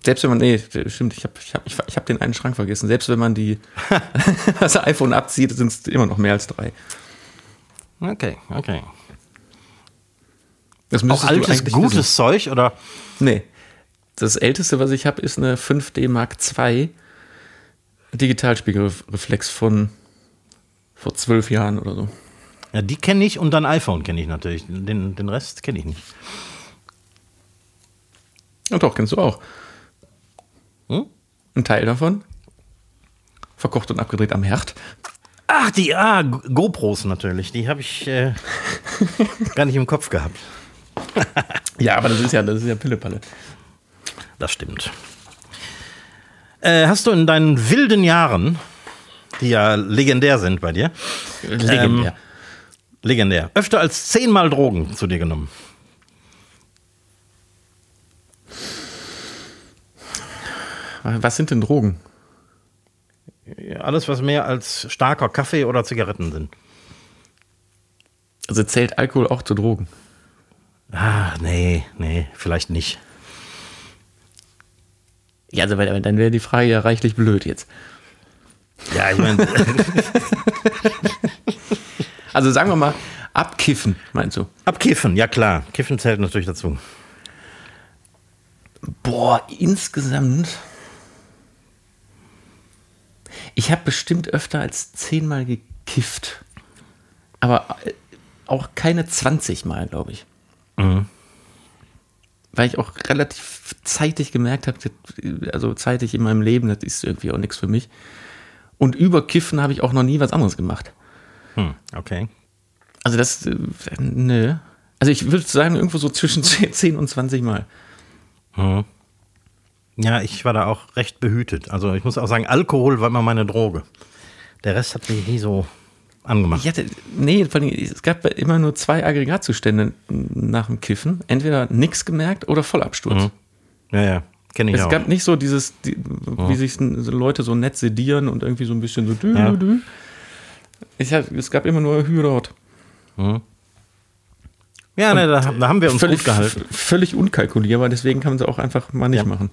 Selbst wenn man, nee, stimmt, ich habe ich hab, ich, hab den einen Schrank vergessen. Selbst wenn man die, das iPhone abzieht, sind es immer noch mehr als drei. Okay, okay. Das Auch altes, gutes wissen. Zeug oder? Nee. Das älteste, was ich habe, ist eine 5D Mark II Digitalspiegelreflex von vor zwölf Jahren oder so. Ja, die kenne ich und dann iPhone kenne ich natürlich. Den, den Rest kenne ich nicht. Ja, doch, kennst du auch. Hm? Ein Teil davon. Verkocht und abgedreht am Herd. Ach, die ah, GoPros natürlich. Die habe ich äh, gar nicht im Kopf gehabt. ja, aber das ist ja, das ist ja Pillepalle. Das stimmt. Äh, hast du in deinen wilden Jahren, die ja legendär sind bei dir, Legendär. Ähm, legendär, öfter als zehnmal Drogen zu dir genommen? Was sind denn Drogen? Alles, was mehr als starker Kaffee oder Zigaretten sind. Also zählt Alkohol auch zu Drogen? Ah, nee, nee, vielleicht nicht. Ja, also dann wäre die Frage ja reichlich blöd jetzt. Ja, ich meine, Also sagen wir mal, abkiffen, meinst du? abkiffen, ja klar. Kiffen zählt natürlich dazu. Boah, insgesamt. Ich habe bestimmt öfter als zehnmal gekifft. Aber äh, auch keine 20 Mal, glaube ich. Weil ich auch relativ zeitig gemerkt habe, also zeitig in meinem Leben, das ist irgendwie auch nichts für mich. Und über Kiffen habe ich auch noch nie was anderes gemacht. Hm, okay. Also das, äh, nö. Also ich würde sagen, irgendwo so zwischen 10 und 20 Mal. Ja, ich war da auch recht behütet. Also ich muss auch sagen, Alkohol war immer meine Droge. Der Rest hat mich nie so angemacht. Ich hatte, nee, vor allem, es gab immer nur zwei Aggregatzustände nach dem Kiffen. Entweder nichts gemerkt oder Vollabsturz. Ja, ja, kenne ich Es auch. gab nicht so dieses, die, wie sich Leute so nett sedieren und irgendwie so ein bisschen so dü, Ja. dü. Ich hab, es gab immer nur Hü dort. ja, ne, da, da haben wir uns gut gehalten. Völlig unkalkulierbar, deswegen kann man sie auch einfach mal nicht Ja. machen.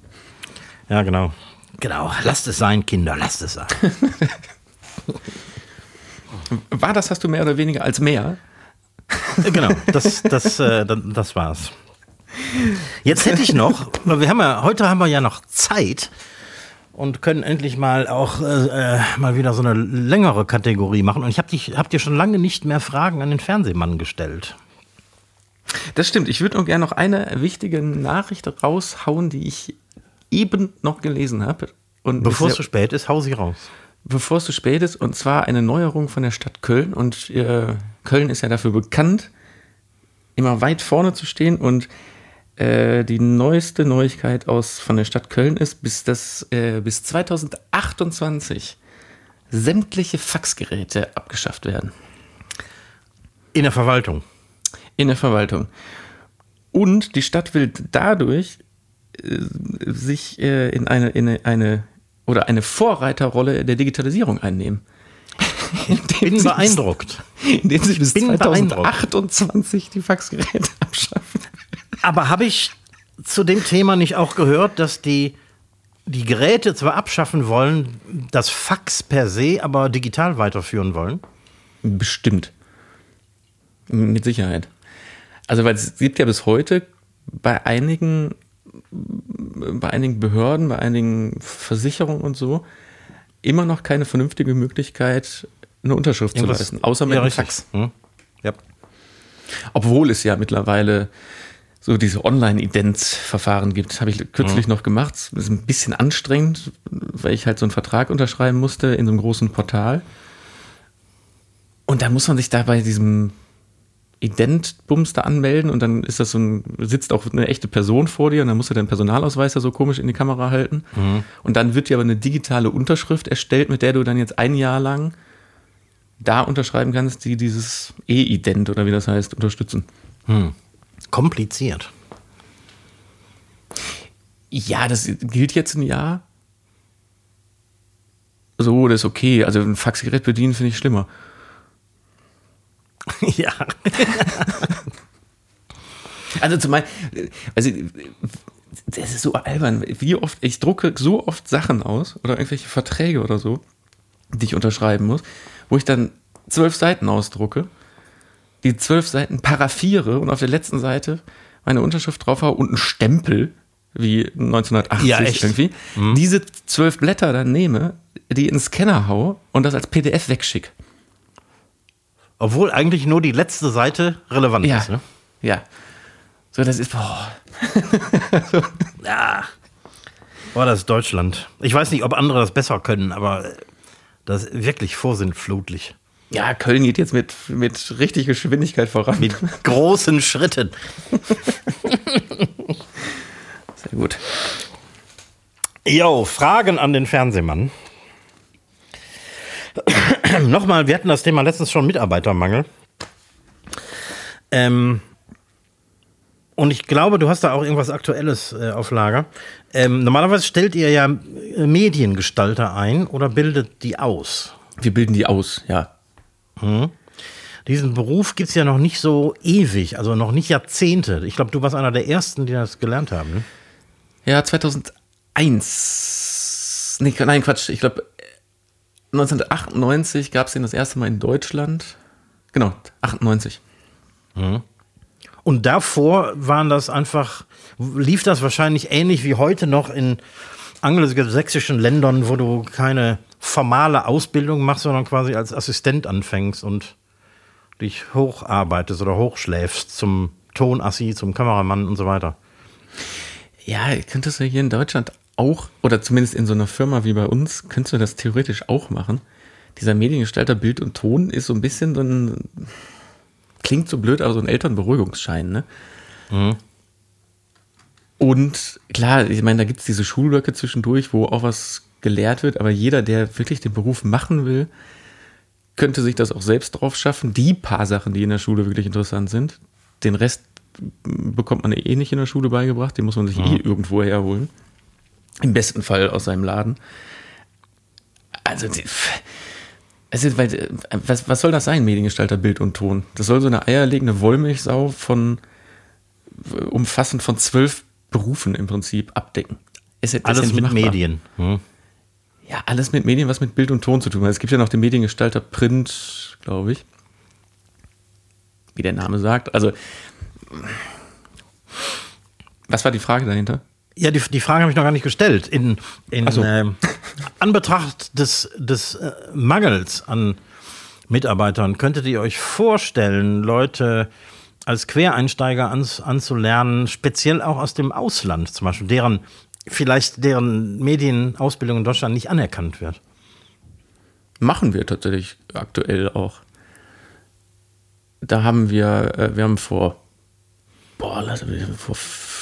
Ja, genau. Genau, lasst es sein, Kinder, lasst es sein. War das, hast du mehr oder weniger als mehr? Äh, genau, das, das, äh, das, war's. Jetzt hätte ich noch, wir haben ja, heute haben wir ja noch Zeit und können endlich mal auch äh, äh, mal wieder so eine längere Kategorie machen. Und ich habe hab dir schon lange nicht mehr Fragen an den Fernsehmann gestellt. Das stimmt. Ich würde nur gerne noch eine wichtige Nachricht raushauen, die ich eben noch gelesen habe. Und Bevor es zu spät ist, hau sie raus. bevor es zu spät ist, und zwar eine Neuerung von der Stadt Köln. Und äh, Köln ist ja dafür bekannt, immer weit vorne zu stehen. Und äh, die neueste Neuigkeit aus von der Stadt Köln ist, bis, das, äh, bis 2028 sämtliche Faxgeräte abgeschafft werden In der Verwaltung. in der Verwaltung. Und die Stadt will dadurch sich äh, in eine, in eine, eine oder eine Vorreiterrolle der Digitalisierung einnehmen. Indem Bin sie beeindruckt. Bis, indem sie bis bin beeindruckt. 2028 die Faxgeräte abschaffen. Aber habe ich zu dem Thema nicht auch gehört, dass die die Geräte zwar abschaffen wollen, das Fax per se aber digital weiterführen wollen? Bestimmt. Mit Sicherheit. Also, weil es gibt ja bis heute bei einigen, bei einigen Behörden, bei einigen Versicherungen und so, immer noch keine vernünftige Möglichkeit, eine Unterschrift Irgendwas- zu leisten. Außer mit Ja, einem. Fax. Hm? Ja. Obwohl es ja mittlerweile so diese Online-Ident-Verfahren gibt. Habe ich kürzlich noch gemacht. Das ist ein bisschen anstrengend, weil ich halt so einen Vertrag unterschreiben musste in so einem großen Portal. Und dann muss man sich da bei diesem Ident-Bums da anmelden und dann ist das so ein, sitzt auch eine echte Person vor dir und dann musst du deinen Personalausweis da so komisch in die Kamera halten. Und dann wird dir aber eine digitale Unterschrift erstellt, mit der du dann jetzt ein Jahr lang da unterschreiben kannst, die dieses E-Ident oder wie das heißt, unterstützen. Kompliziert. Ja, das gilt jetzt ein Jahr. So, das ist okay. Also ein Faxgerät bedienen finde ich schlimmer. ja. Also zum Beispiel, also das ist so albern. Wie oft, ich drucke so oft Sachen aus oder irgendwelche Verträge oder so, die ich unterschreiben muss, wo ich dann zwölf Seiten ausdrucke, die zwölf Seiten paraffiere und auf der letzten Seite meine Unterschrift drauf habe und einen Stempel, wie 1980 Ja, irgendwie, diese zwölf Blätter dann nehme, die in den Scanner hau und das als PDF wegschick. Obwohl eigentlich nur die letzte Seite relevant Ja. ist. Ne? Ja. So, das ist, boah. Ja. Boah, das ist Deutschland. Ich weiß nicht, ob andere das besser können, aber das ist wirklich vorsinnflutlich. Ja, Köln geht jetzt mit, mit richtig Geschwindigkeit voran. Mit großen Schritten. Sehr gut. Jo, Fragen an den Fernsehmann. Nochmal, wir hatten das Thema letztens schon Mitarbeitermangel. Ähm, und ich glaube, du hast da auch irgendwas Aktuelles äh, auf Lager. Ähm, normalerweise stellt ihr ja äh, Mediengestalter ein oder bildet die aus. Wir bilden die aus, ja. Diesen Beruf gibt es ja noch nicht so ewig, also noch nicht Jahrzehnte. Ich glaube, du warst einer der Ersten, die das gelernt haben. Ne? Ja, 2001. Nee, nein, Quatsch. Ich glaube, 1998 gab es den das erste Mal in Deutschland. Genau, 98. Und davor waren das einfach, lief das wahrscheinlich ähnlich wie heute noch in angelsächsischen Ländern, wo du keine formale Ausbildung machst, sondern quasi als Assistent anfängst und dich hocharbeitest oder hochschläfst zum Tonassi, zum Kameramann und so weiter. Ja, könntest du hier in Deutschland auch, oder zumindest in so einer Firma wie bei uns, könntest du das theoretisch auch machen. Dieser Mediengestalter Bild und Ton ist so ein bisschen so ein, klingt so blöd, aber so ein Elternberuhigungsschein, ne? Und klar, ich meine, da gibt es diese Schulblöcke zwischendurch, wo auch was gelehrt wird, aber jeder, der wirklich den Beruf machen will, könnte sich das auch selbst drauf schaffen. Die paar Sachen, die in der Schule wirklich interessant sind. Den Rest bekommt man eh nicht in der Schule beigebracht, den muss man sich eh irgendwo herholen. Im besten Fall aus seinem Laden. Also, ist, weil, was, was soll das sein, Mediengestalter, Bild und Ton? Das soll so eine eierlegende Wollmilchsau von umfassend von zwölf Berufen im Prinzip abdecken. Ist ja- ja Alles nicht mit machbar. Medien. Hm. Ja, alles mit Medien, was mit Bild und Ton zu tun hat. Es gibt ja noch den Mediengestalter Print, glaube ich. Wie der Name sagt. Also, was war die Frage dahinter? Ja, die, die Frage habe ich noch gar nicht gestellt. In, in so. ähm, Anbetracht des, des äh, Mangels an Mitarbeitern, könntet ihr euch vorstellen, Leute als Quereinsteiger ans, anzulernen, speziell auch aus dem Ausland zum Beispiel, deren vielleicht deren Medienausbildung in Deutschland nicht anerkannt wird? Machen wir tatsächlich aktuell auch. Da haben wir, äh, wir haben vor, boah, lass, vor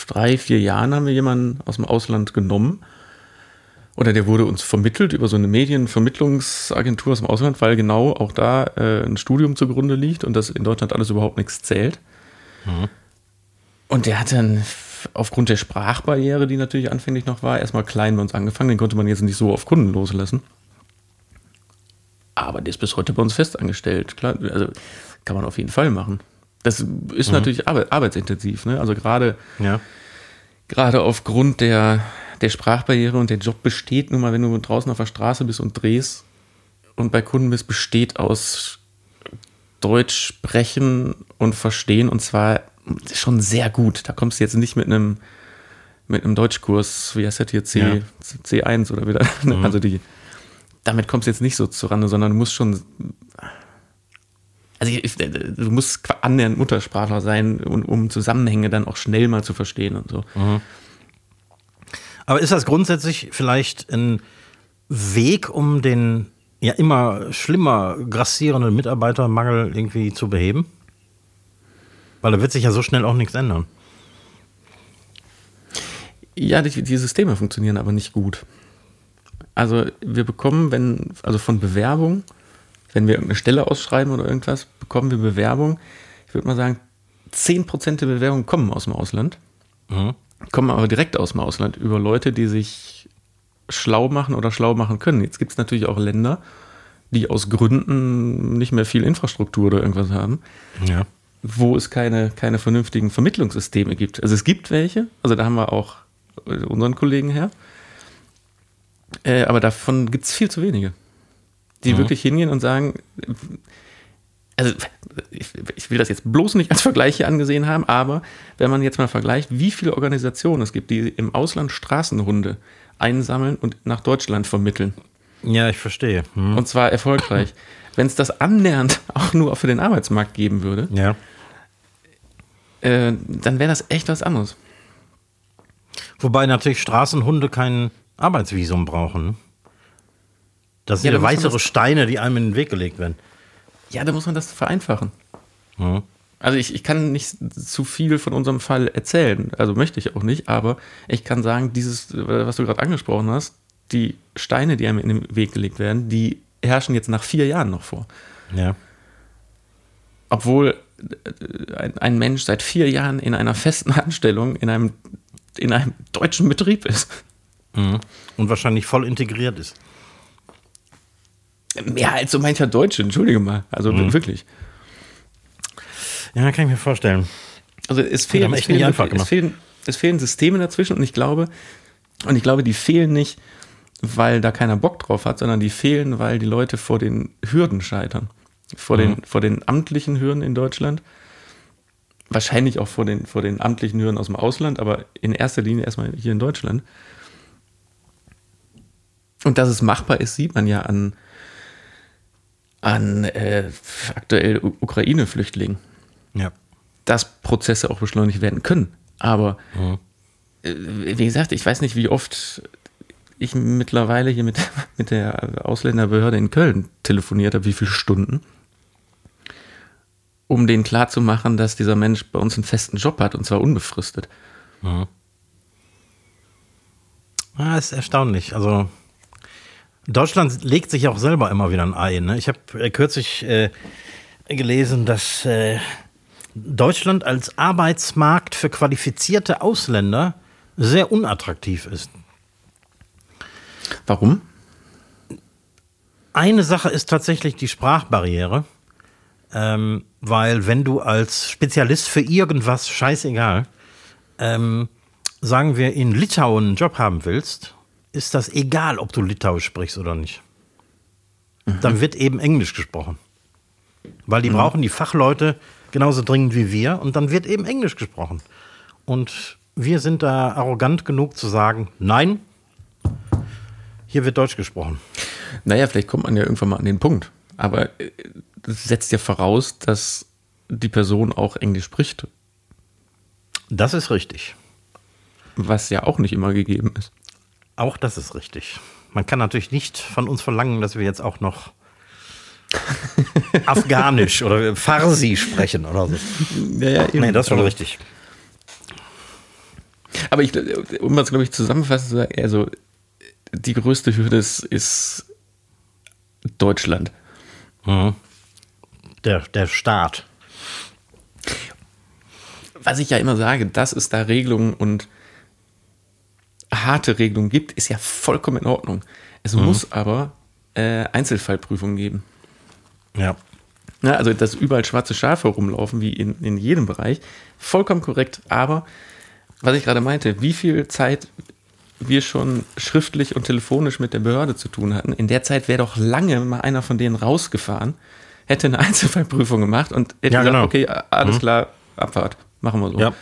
drei, vier Jahren haben wir jemanden aus dem Ausland genommen. Oder der wurde uns vermittelt über so eine Medienvermittlungsagentur aus dem Ausland, weil genau auch da äh, ein Studium zugrunde liegt und das in Deutschland alles überhaupt nichts zählt. Und der hat dann aufgrund der Sprachbarriere, die natürlich anfänglich noch war, erstmal klein bei uns angefangen. Den konnte man jetzt nicht so auf Kunden loslassen. Aber der ist bis heute bei uns fest angestellt. Klar, also kann man auf jeden Fall machen. Das ist natürlich arbeit, arbeitsintensiv. Ne? Also gerade Ja. gerade aufgrund der, der Sprachbarriere und der Job besteht nun mal, wenn du draußen auf der Straße bist und drehst und bei Kunden bist, besteht aus Deutsch sprechen und verstehen und zwar schon sehr gut. Da kommst du jetzt nicht mit einem mit einem Deutschkurs, wie heißt das hier, C, Ja. C1 oder wieder, ne? also die, damit kommst du jetzt nicht so zurande, sondern du musst schon, also ich, du musst annähernd Muttersprachler sein, um, um Zusammenhänge dann auch schnell mal zu verstehen und so. Aber ist das grundsätzlich vielleicht ein Weg, um den ja immer schlimmer grassierenden Mitarbeitermangel irgendwie zu beheben? Weil da wird sich ja so schnell auch nichts ändern. Ja, die, die Systeme funktionieren aber nicht gut. Also wir bekommen, wenn, also von Bewerbung, wenn wir irgendeine Stelle ausschreiben oder irgendwas, bekommen wir Bewerbung. Ich würde mal sagen, 10% der Bewerbungen kommen aus dem Ausland, kommen aber direkt aus dem Ausland über Leute, die sich schlau machen oder schlau machen können. Jetzt gibt es natürlich auch Länder, die aus Gründen nicht mehr viel Infrastruktur oder irgendwas haben Ja. wo es keine, keine vernünftigen Vermittlungssysteme gibt. Also es gibt welche, also da haben wir auch unseren Kollegen her, äh, aber davon gibt es viel zu wenige, die wirklich hingehen und sagen, also ich, ich will das jetzt bloß nicht als Vergleich hier angesehen haben, aber wenn man jetzt mal vergleicht, wie viele Organisationen es gibt, die im Ausland Straßenhunde einsammeln und nach Deutschland vermitteln. Ja, ich verstehe. Hm. Und zwar erfolgreich. Wenn es das annähernd auch nur für den Arbeitsmarkt geben würde, Ja. äh, dann wäre das echt was anderes. Wobei natürlich Straßenhunde kein Arbeitsvisum brauchen. Das sind Ja, das- Steine, die einem in den Weg gelegt werden. Ja, da muss man das vereinfachen. Hm. Also ich, ich kann nicht zu viel von unserem Fall erzählen, also möchte ich auch nicht, aber ich kann sagen, dieses, was du gerade angesprochen hast, die Steine, die einem in den Weg gelegt werden, die herrschen jetzt nach vier Jahren noch vor. Ja. Obwohl äh, ein, ein Mensch seit vier Jahren in einer festen Anstellung in einem, in einem deutschen Betrieb ist. Mhm. Und wahrscheinlich voll integriert ist. Mehr als so mancher Deutsche, entschuldige mal. Also wirklich. Ja, kann ich mir vorstellen. Also es fehlen, es fehlen, es, fehlen, es fehlen Systeme dazwischen und ich glaube, und ich glaube, die fehlen nicht, weil da keiner Bock drauf hat, sondern die fehlen, weil die Leute vor den Hürden scheitern. Vor, den, vor den amtlichen Hürden in Deutschland. Wahrscheinlich auch vor den, vor den amtlichen Hürden aus dem Ausland, aber in erster Linie erstmal hier in Deutschland. Und dass es machbar ist, sieht man ja an, an äh, aktuell Ukraine-Flüchtlingen Ja. dass Prozesse auch beschleunigt werden können. Aber äh, wie gesagt, ich weiß nicht, wie oft ich mittlerweile hier mit, mit der Ausländerbehörde in Köln telefoniert habe, wie viele Stunden, um denen klarzumachen, dass dieser Mensch bei uns einen festen Job hat und zwar unbefristet. Ah, ist erstaunlich. Also Deutschland legt sich auch selber immer wieder ein Ei. Ne? Ich habe äh, kürzlich äh, gelesen, dass äh, Deutschland als Arbeitsmarkt für qualifizierte Ausländer sehr unattraktiv ist. Warum? Eine Sache ist tatsächlich die Sprachbarriere, ähm, weil wenn du als Spezialist für irgendwas, scheißegal, ähm, sagen wir in Litauen einen Job haben willst, ist das egal, ob du Litauisch sprichst oder nicht. Dann wird eben Englisch gesprochen. Weil die brauchen die Fachleute genauso dringend wie wir und dann wird eben Englisch gesprochen. Und wir sind da arrogant genug zu sagen, nein, hier wird Deutsch gesprochen. Naja, vielleicht kommt man ja irgendwann mal an den Punkt. Aber äh, das setzt ja voraus, dass die Person auch Englisch spricht, Das ist richtig. was ja auch nicht immer gegeben ist. Auch das ist richtig. Man kann natürlich nicht von uns verlangen, dass wir jetzt auch noch Afghanisch oder Farsi sprechen oder so. Ja, ja, eben. Nee, das ist schon richtig. Aber ich, um das, glaube ich, zusammenfassend zu sagen, also die größte Hürde ist, ist Deutschland. Der, der Staat. Was ich ja immer sage, dass es da Regelungen und harte Regelungen gibt, ist ja vollkommen in Ordnung. Es muss aber äh, Einzelfallprüfungen geben. Ja. Ja, also, dass überall schwarze Schafe rumlaufen, wie in, in jedem Bereich, vollkommen korrekt. Aber, was ich gerade meinte, wie viel Zeit wir schon schriftlich und telefonisch mit der Behörde zu tun hatten, in der Zeit wäre doch lange mal einer von denen rausgefahren, hätte eine Einzelfallprüfung gemacht und hätte Ja, gesagt, genau. okay, alles klar, Abfahrt, machen wir so. ja.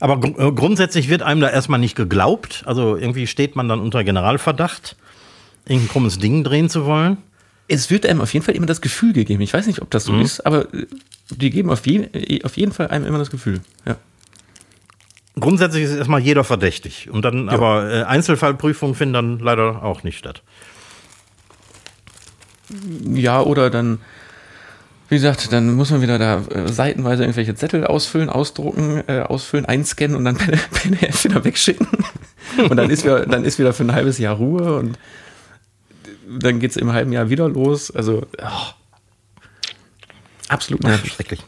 Aber gr äh, grundsätzlich wird einem da erstmal nicht geglaubt. Also irgendwie steht man dann unter Generalverdacht, irgendein krummes Ding drehen zu wollen. Es wird einem auf jeden Fall immer das Gefühl gegeben. Ich weiß nicht, ob das so ist, aber äh, die geben auf, je, auf jeden Fall einem immer das Gefühl. Ja. Grundsätzlich ist erstmal jeder verdächtig. Und dann aber äh, Einzelfallprüfungen finden dann leider auch nicht statt. Ja, oder dann, wie gesagt, dann muss man wieder da äh, seitenweise irgendwelche Zettel ausfüllen, ausdrucken, äh, ausfüllen, einscannen und dann PDF wieder wegschicken. Und dann ist, wieder, dann ist wieder für ein halbes Jahr Ruhe und dann geht es im halben Jahr wieder los. Also, oh. absolut nervig. Schrecklich.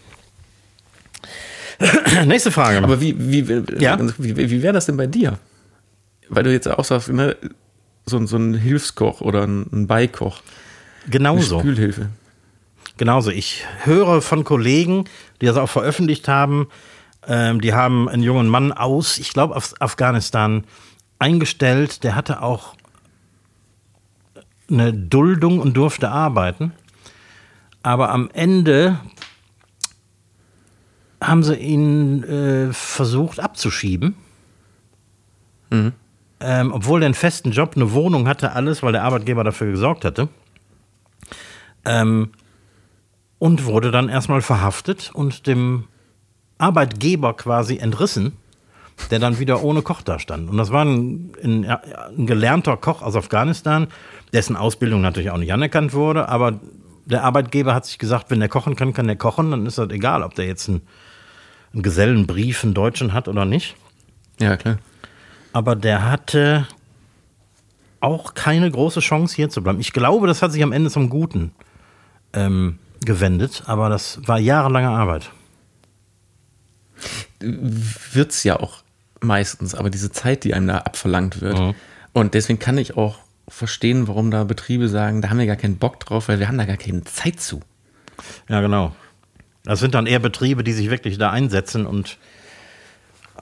Nächste Frage. Aber wie, wie, wie, Ja? wie, wie wäre das denn bei dir? Weil du jetzt auch sagst, ne, so, ein- so ein Hilfskoch oder ein, Beikoch, eine genauso. Spülhilfe. Genauso. Ich höre von Kollegen, die das auch veröffentlicht haben, ähm, die haben einen jungen Mann aus, ich glaube, aus Afghanistan eingestellt. Der hatte auch eine Duldung und durfte arbeiten. Aber am Ende haben sie ihn äh, versucht abzuschieben. ähm, obwohl er einen festen Job, eine Wohnung hatte, alles, weil der Arbeitgeber dafür gesorgt hatte. Ähm, und wurde dann erstmal verhaftet und dem Arbeitgeber quasi entrissen, der dann wieder ohne Koch da stand. Und das war ein, ein, ein gelernter Koch aus Afghanistan, dessen Ausbildung natürlich auch nicht anerkannt wurde, aber der Arbeitgeber hat sich gesagt, wenn der kochen kann, kann der kochen, dann ist das egal, ob der jetzt einen, einen Gesellenbrief, einen Deutschen hat oder nicht. Ja, klar. Aber der hatte auch keine große Chance, hier zu bleiben. Ich glaube, das hat sich am Ende zum Guten ähm, gewendet, aber das war jahrelange Arbeit. Wird's ja auch meistens, aber diese Zeit, die einem da abverlangt wird. Mhm. Und deswegen kann ich auch verstehen, warum da Betriebe sagen, da haben wir gar keinen Bock drauf, weil wir haben da gar keine Zeit zu. Ja, genau. Das sind dann eher Betriebe, die sich wirklich da einsetzen und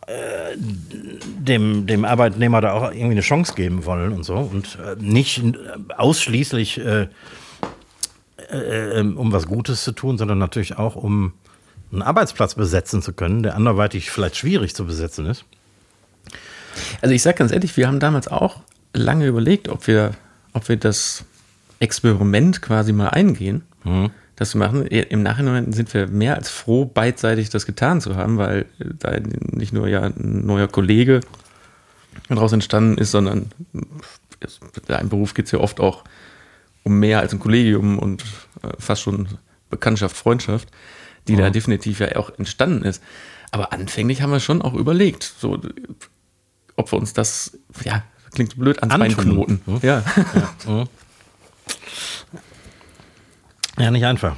äh, dem, dem Arbeitnehmer da auch irgendwie eine Chance geben wollen und so. Und äh, nicht ausschließlich äh, äh, um was Gutes zu tun, sondern natürlich auch, um einen Arbeitsplatz besetzen zu können, der anderweitig vielleicht schwierig zu besetzen ist. Also ich sage ganz ehrlich, wir haben damals auch lange überlegt, ob wir, ob wir das Experiment quasi mal eingehen, Mhm. das zu machen. Im Nachhinein sind wir mehr als froh, beidseitig das getan zu haben, weil da nicht nur ja ein neuer Kollege daraus entstanden ist, sondern in einem Beruf geht es ja oft auch um mehr als ein Kollegium und äh, fast schon Bekanntschaft, Freundschaft, die da Mhm. definitiv ja auch entstanden ist. Aber anfänglich haben wir schon auch überlegt, so, ob wir uns das, ja, klingt blöd, ans Bein Antun. knoten. Mhm. Ja. Ja, nicht einfach.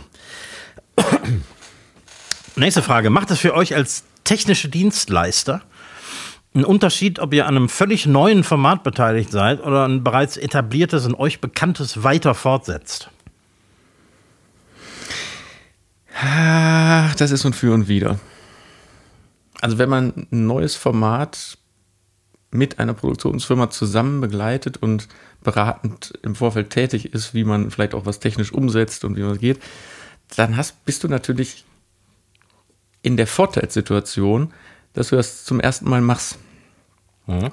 Nächste Frage. Macht es für euch als technische Dienstleister einen Unterschied, ob ihr an einem völlig neuen Format beteiligt seid oder ein bereits etabliertes und euch bekanntes weiter fortsetzt? Ach, das ist ein Für und Wider. Also wenn man ein neues Format mit einer Produktionsfirma zusammen begleitet und beratend im Vorfeld tätig ist, wie man vielleicht auch was technisch umsetzt und wie man geht, dann hast, bist du natürlich in der Vorteilssituation, dass du das zum ersten Mal machst.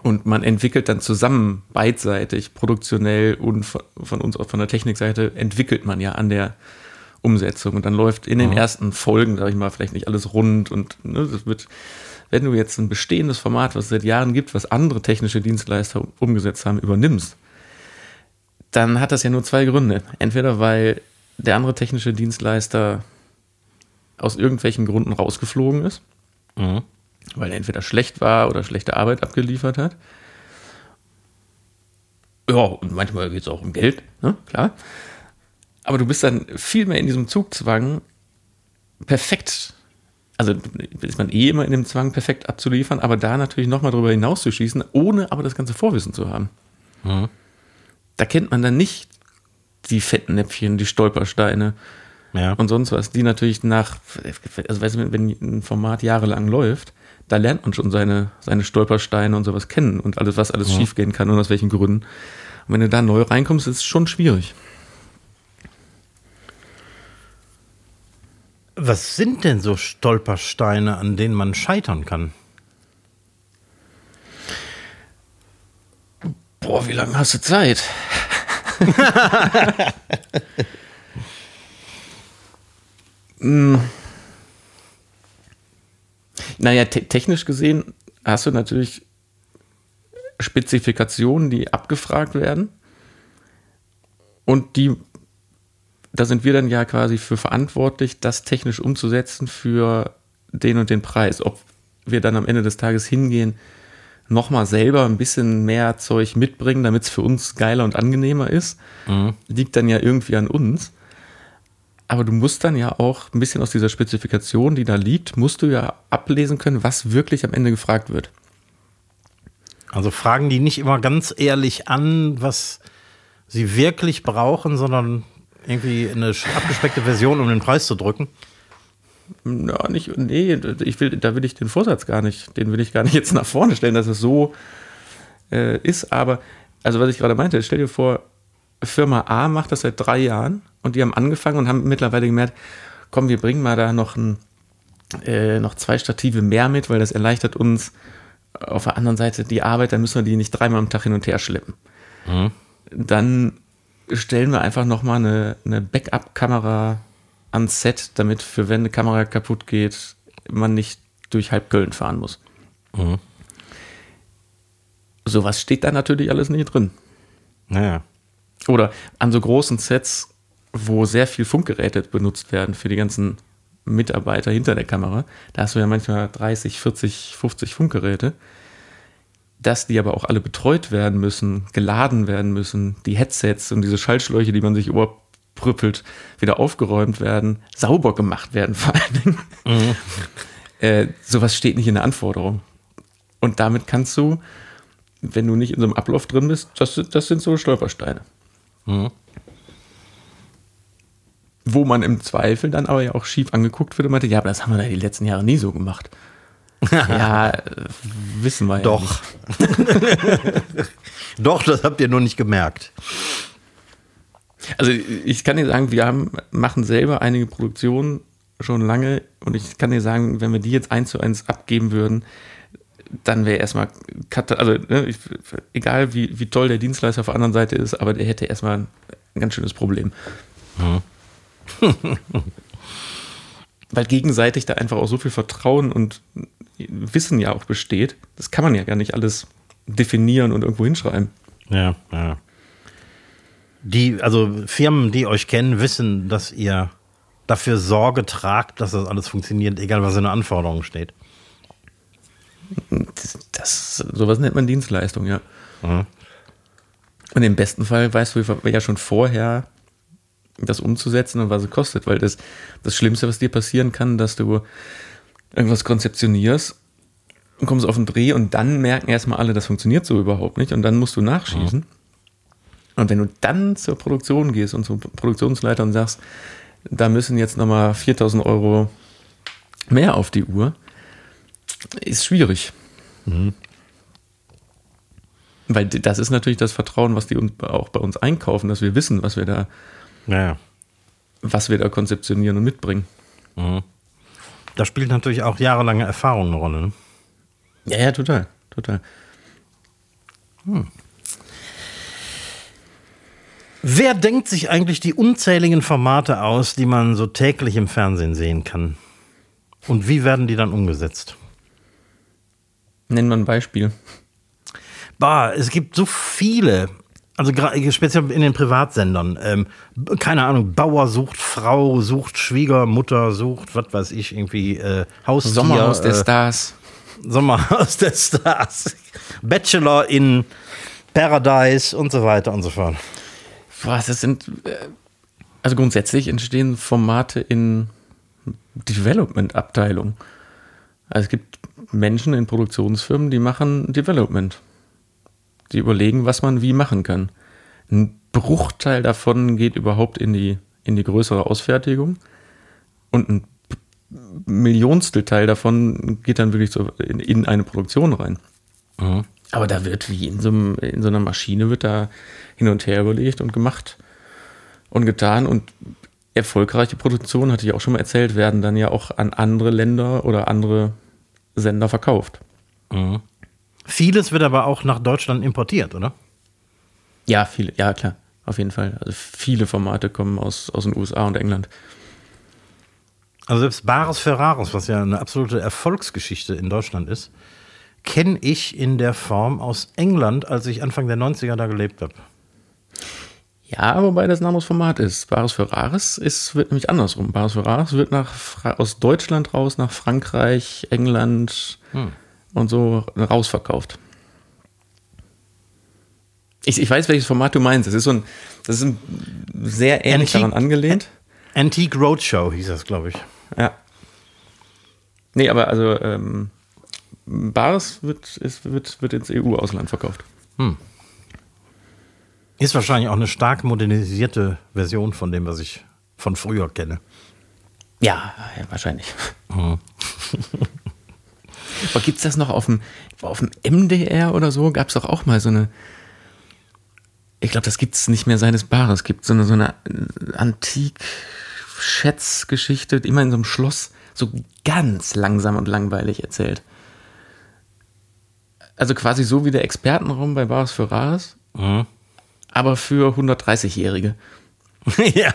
Und man entwickelt dann zusammen beidseitig, produktionell und von, uns auch von der Technikseite entwickelt man ja an der Umsetzung. Und dann läuft in den ersten Folgen, sag ich mal, vielleicht nicht alles rund und ne, das wird, wenn du jetzt ein bestehendes Format, was es seit Jahren gibt, was andere technische Dienstleister umgesetzt haben, übernimmst, dann hat das ja nur zwei Gründe. Entweder weil der andere technische Dienstleister aus irgendwelchen Gründen rausgeflogen ist, weil er entweder schlecht war oder schlechte Arbeit abgeliefert hat. Ja, und manchmal geht es auch um Geld, ne? klar. Aber du bist dann viel mehr in diesem Zugzwang, perfekt, also ist man eh immer in dem Zwang, perfekt abzuliefern, aber da natürlich nochmal drüber hinaus zu schießen, ohne aber das ganze Vorwissen zu haben. Da kennt man dann nicht die fetten Näpfchen, die Stolpersteine Ja. und sonst was, die natürlich nach, also weißt du, wenn ein Format jahrelang läuft, da lernt man schon seine, seine Stolpersteine und sowas kennen und alles, was alles schiefgehen kann und aus welchen Gründen. Und wenn du da neu reinkommst, ist es schon schwierig. Was sind denn so Stolpersteine, an denen man scheitern kann? Boah, wie lange hast du Zeit? Hm. Naja, te technisch gesehen hast du natürlich Spezifikationen, die abgefragt werden. Und die, da sind wir dann ja quasi für verantwortlich, das technisch umzusetzen für den und den Preis. Ob wir dann am Ende des Tages hingehen, nochmal selber ein bisschen mehr Zeug mitbringen, damit es für uns geiler und angenehmer ist, liegt dann ja irgendwie an uns. Aber du musst dann ja auch ein bisschen aus dieser Spezifikation, die da liegt, musst du ja ablesen können, was wirklich am Ende gefragt wird. Also fragen die nicht immer ganz ehrlich an, was sie wirklich brauchen, sondern irgendwie eine abgespeckte Version, um den Preis zu drücken. Ja, nicht, nee, ich will, da will ich den Vorsatz gar nicht, den will ich gar nicht jetzt nach vorne stellen, dass es so äh, ist. Aber, also was ich gerade meinte, stell dir vor, Firma A macht das seit drei Jahren und die haben angefangen und haben mittlerweile gemerkt, komm, wir bringen mal da noch, ein, äh, noch zwei Stative mehr mit, weil das erleichtert uns auf der anderen Seite die Arbeit, dann müssen wir die nicht dreimal am Tag hin und her schleppen. Mhm. Dann stellen wir einfach nochmal eine, eine Backup-Kamera ans Set, damit für wenn eine Kamera kaputt geht, man nicht durch halb Köln fahren muss. Mhm. Sowas steht da natürlich alles nicht drin. Naja. Oder an so großen Sets, wo sehr viel Funkgeräte benutzt werden für die ganzen Mitarbeiter hinter der Kamera. Da hast du ja manchmal 30, 40, 50 Funkgeräte. Dass die aber auch alle betreut werden müssen, geladen werden müssen, die Headsets und diese Schaltschläuche, die man sich überprüppelt, wieder aufgeräumt werden, sauber gemacht werden vor allen Dingen. Mhm. Äh, sowas steht nicht in der Anforderung. Und damit kannst du, wenn du nicht in so einem Ablauf drin bist, das, das sind so Stolpersteine. Mhm. Wo man im Zweifel dann aber ja auch schief angeguckt wird und meinte, ja, aber das haben wir ja die letzten Jahre nie so gemacht. ja, wissen wir Doch. ja Doch. Doch, das habt ihr nur nicht gemerkt. Also ich kann dir sagen, wir haben, machen selber einige Produktionen schon lange und ich kann dir sagen, wenn wir die jetzt eins zu eins abgeben würden, dann wäre erstmal, also ne, ich, egal wie, wie toll der Dienstleister auf der anderen Seite ist, aber der hätte erstmal ein, ein ganz schönes Problem. Mhm. Weil gegenseitig da einfach auch so viel Vertrauen und Wissen ja auch besteht. Das kann man ja gar nicht alles definieren und irgendwo hinschreiben. Ja, ja. Die, also Firmen, die euch kennen, wissen, dass ihr dafür Sorge tragt, dass das alles funktioniert, egal was in der Anforderung steht. Das, das, sowas nennt man Dienstleistung, ja. Mhm. Und im besten Fall weißt du ja schon vorher, das umzusetzen und was es kostet, weil das, das Schlimmste, was dir passieren kann, dass du irgendwas konzeptionierst und kommst auf den Dreh und dann merken erstmal alle, das funktioniert so überhaupt nicht und dann musst du nachschießen. Mhm. Und wenn du dann zur Produktion gehst und zum Produktionsleiter und sagst, da müssen jetzt nochmal 4000 Euro mehr auf die Uhr, ist schwierig. Mhm. Weil das ist natürlich das Vertrauen, was die auch bei uns einkaufen, dass wir wissen, was wir da, naja. was wir da konzeptionieren und mitbringen. Mhm. Da spielt natürlich auch jahrelange Erfahrung eine Rolle. Ne? Ja, ja, total, total. Hm. Wer denkt sich eigentlich die unzähligen Formate aus, die man so täglich im Fernsehen sehen kann? Und wie werden die dann umgesetzt? Nennen wir ein Beispiel. Bah, es gibt so viele. Also speziell in den Privatsendern. Ähm, keine Ahnung, Bauer sucht Frau, sucht Schwiegermutter, sucht, was weiß ich, irgendwie äh, Haustier. Sommerhaus der äh, Stars. Sommerhaus der Stars. Bachelor in Paradise und so weiter und so fort. Was, das sind, äh, also grundsätzlich entstehen Formate in Development-Abteilung. Also es gibt Menschen in Produktionsfirmen, die machen Development. Die überlegen, was man wie machen kann. Ein Bruchteil davon geht überhaupt in die, in die größere Ausfertigung und ein Millionstel Teil davon geht dann wirklich so in, in eine Produktion rein. Mhm. Aber da wird wie in so, einem, in so einer Maschine wird da hin und her überlegt und gemacht und getan. Und erfolgreiche Produktionen, hatte ich auch schon mal erzählt, werden dann ja auch an andere Länder oder andere Sender verkauft. Mhm. Vieles wird aber auch nach Deutschland importiert, oder? Ja, viele, ja klar, auf jeden Fall. Also viele Formate kommen aus, aus den USA und England. Also selbst Bares Ferraris, was ja eine absolute Erfolgsgeschichte in Deutschland ist, kenne ich in der Form aus England, als ich Anfang der 90er da gelebt habe. Ja, wobei das ein anderes Format ist. Bares Ferraris ist, wird nämlich andersrum. Bares Ferraris wird nach, aus Deutschland raus nach Frankreich, England hm. und so rausverkauft. Ich, ich weiß, welches Format du meinst. Das ist so ein, das ist ein sehr ähnlich Antique, daran angelehnt. Antique Roadshow hieß das, glaube ich. Ja. Nee, aber also ähm, Bares wird, ist, wird, wird ins EU-Ausland verkauft. Hm. Ist wahrscheinlich auch eine stark modernisierte Version von dem, was ich von früher kenne. Ja, wahrscheinlich. Mhm. Aber gibt es das noch auf dem, auf dem MDR oder so? Gab es doch auch mal so eine. Ich glaube, das gibt es nicht mehr seit es Bares gibt. So eine, so eine Antik-Schätzgeschichte, immer in so einem Schloss, so ganz langsam und langweilig erzählt. Also quasi so wie der Expertenraum bei Bares für Rares, aber für 130-Jährige. ja.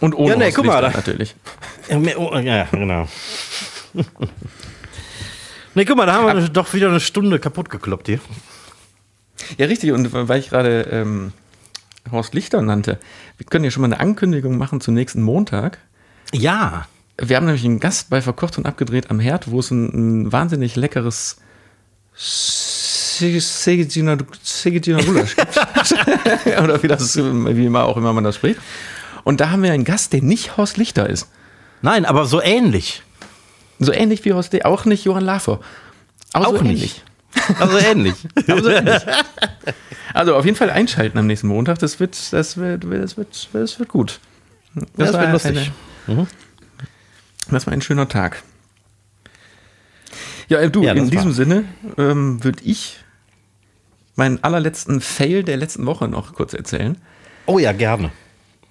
Und ohne Ja, nee, guck mal, da- natürlich. Ja, oh, genau. Ne, guck mal, da haben wir doch wieder eine Stunde kaputt gekloppt hier. Ja, richtig. Und weil ich gerade ähm, Horst Lichter nannte, wir können ja schon mal eine Ankündigung machen zum nächsten Montag. Ja. Wir haben nämlich einen Gast bei Verkocht und Abgedreht am Herd, wo es ein, ein wahnsinnig leckeres Segediner Gulasch. Oder wie, das, wie immer auch immer man das spricht. Und da haben wir einen Gast, der nicht Horst Lichter ist. Nein, aber so ähnlich. So ähnlich wie Horst, auch nicht Johann Lafer. Aber Auch so nicht. ähnlich. Also ähnlich. Aber so ähnlich. Also auf jeden Fall einschalten am nächsten Montag. Das wird, das wird, das wird, das wird gut. Das war wird lustig. eine- Das war ein schöner Tag. Ja, äh, du, Ja, in diesem war- Sinne ähm, würde ich meinen allerletzten Fail der letzten Woche noch kurz erzählen. Oh ja, gerne.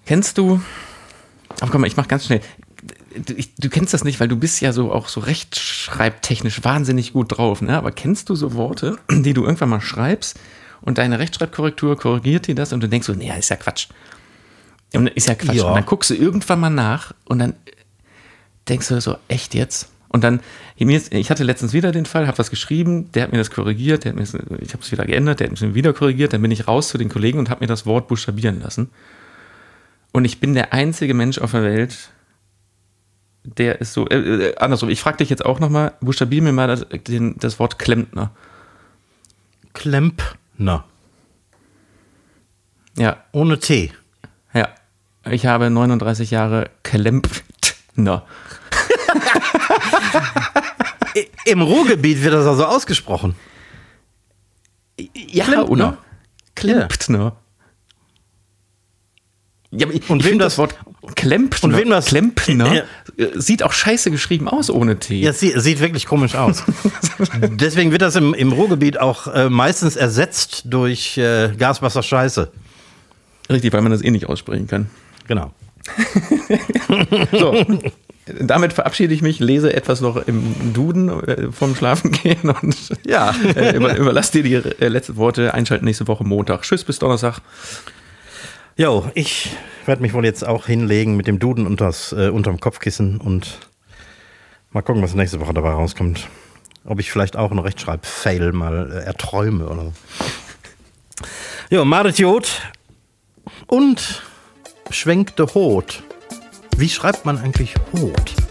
Kennst du, aber komm mal, ich mach ganz schnell. Du, ich, du kennst das nicht, weil du bist ja so auch so rechtschreibtechnisch wahnsinnig gut drauf, ne? Aber kennst du so Worte, die du irgendwann mal schreibst und deine Rechtschreibkorrektur korrigiert dir das und du denkst so, nee, ist ja Quatsch. Und ist ja Quatsch. Ja. Und dann guckst du irgendwann mal nach und dann denkst du so, echt jetzt? Und dann, ich hatte letztens wieder den Fall, habe was geschrieben, der hat mir das korrigiert, der hat mir das, ich habe es wieder geändert, der hat mir wieder korrigiert, dann bin ich raus zu den Kollegen und habe mir das Wort buchstabieren lassen. Und ich bin der einzige Mensch auf der Welt, der ist so, äh, äh, andersrum, ich frage dich jetzt auch nochmal, buchstabier mir mal das, den, das Wort Klempner. Klempner. Ja, Ohne T. ja. Ich habe 39 Jahre Klempner. Im Ruhrgebiet wird das also ausgesprochen. Ja, Klempner. oder? Klempner. Ja, ich, Und ich wem das- das Wort Klempner, und wem das- Klempner äh, sieht auch scheiße geschrieben aus ohne T. Ja, sieht, sieht wirklich komisch aus. Deswegen wird das im, im Ruhrgebiet auch äh, meistens ersetzt durch äh, Gaswasser Scheiße. Richtig, weil man das eh nicht aussprechen kann. Genau. So, damit verabschiede ich mich, lese etwas noch im Duden äh, vom Schlafengehen und Ja. äh, über, überlass dir die äh, letzten Worte. Einschalten nächste Woche Montag. Tschüss, bis Donnerstag. Jo, ich werde mich wohl jetzt auch hinlegen mit dem Duden unters, äh, unterm Kopfkissen und mal gucken, was nächste Woche dabei rauskommt. Ob ich vielleicht auch einen Rechtschreib-Fail mal äh, erträume oder so. Jo, Marit Jod und schwenkte Hot. Wie schreibt man eigentlich Hot?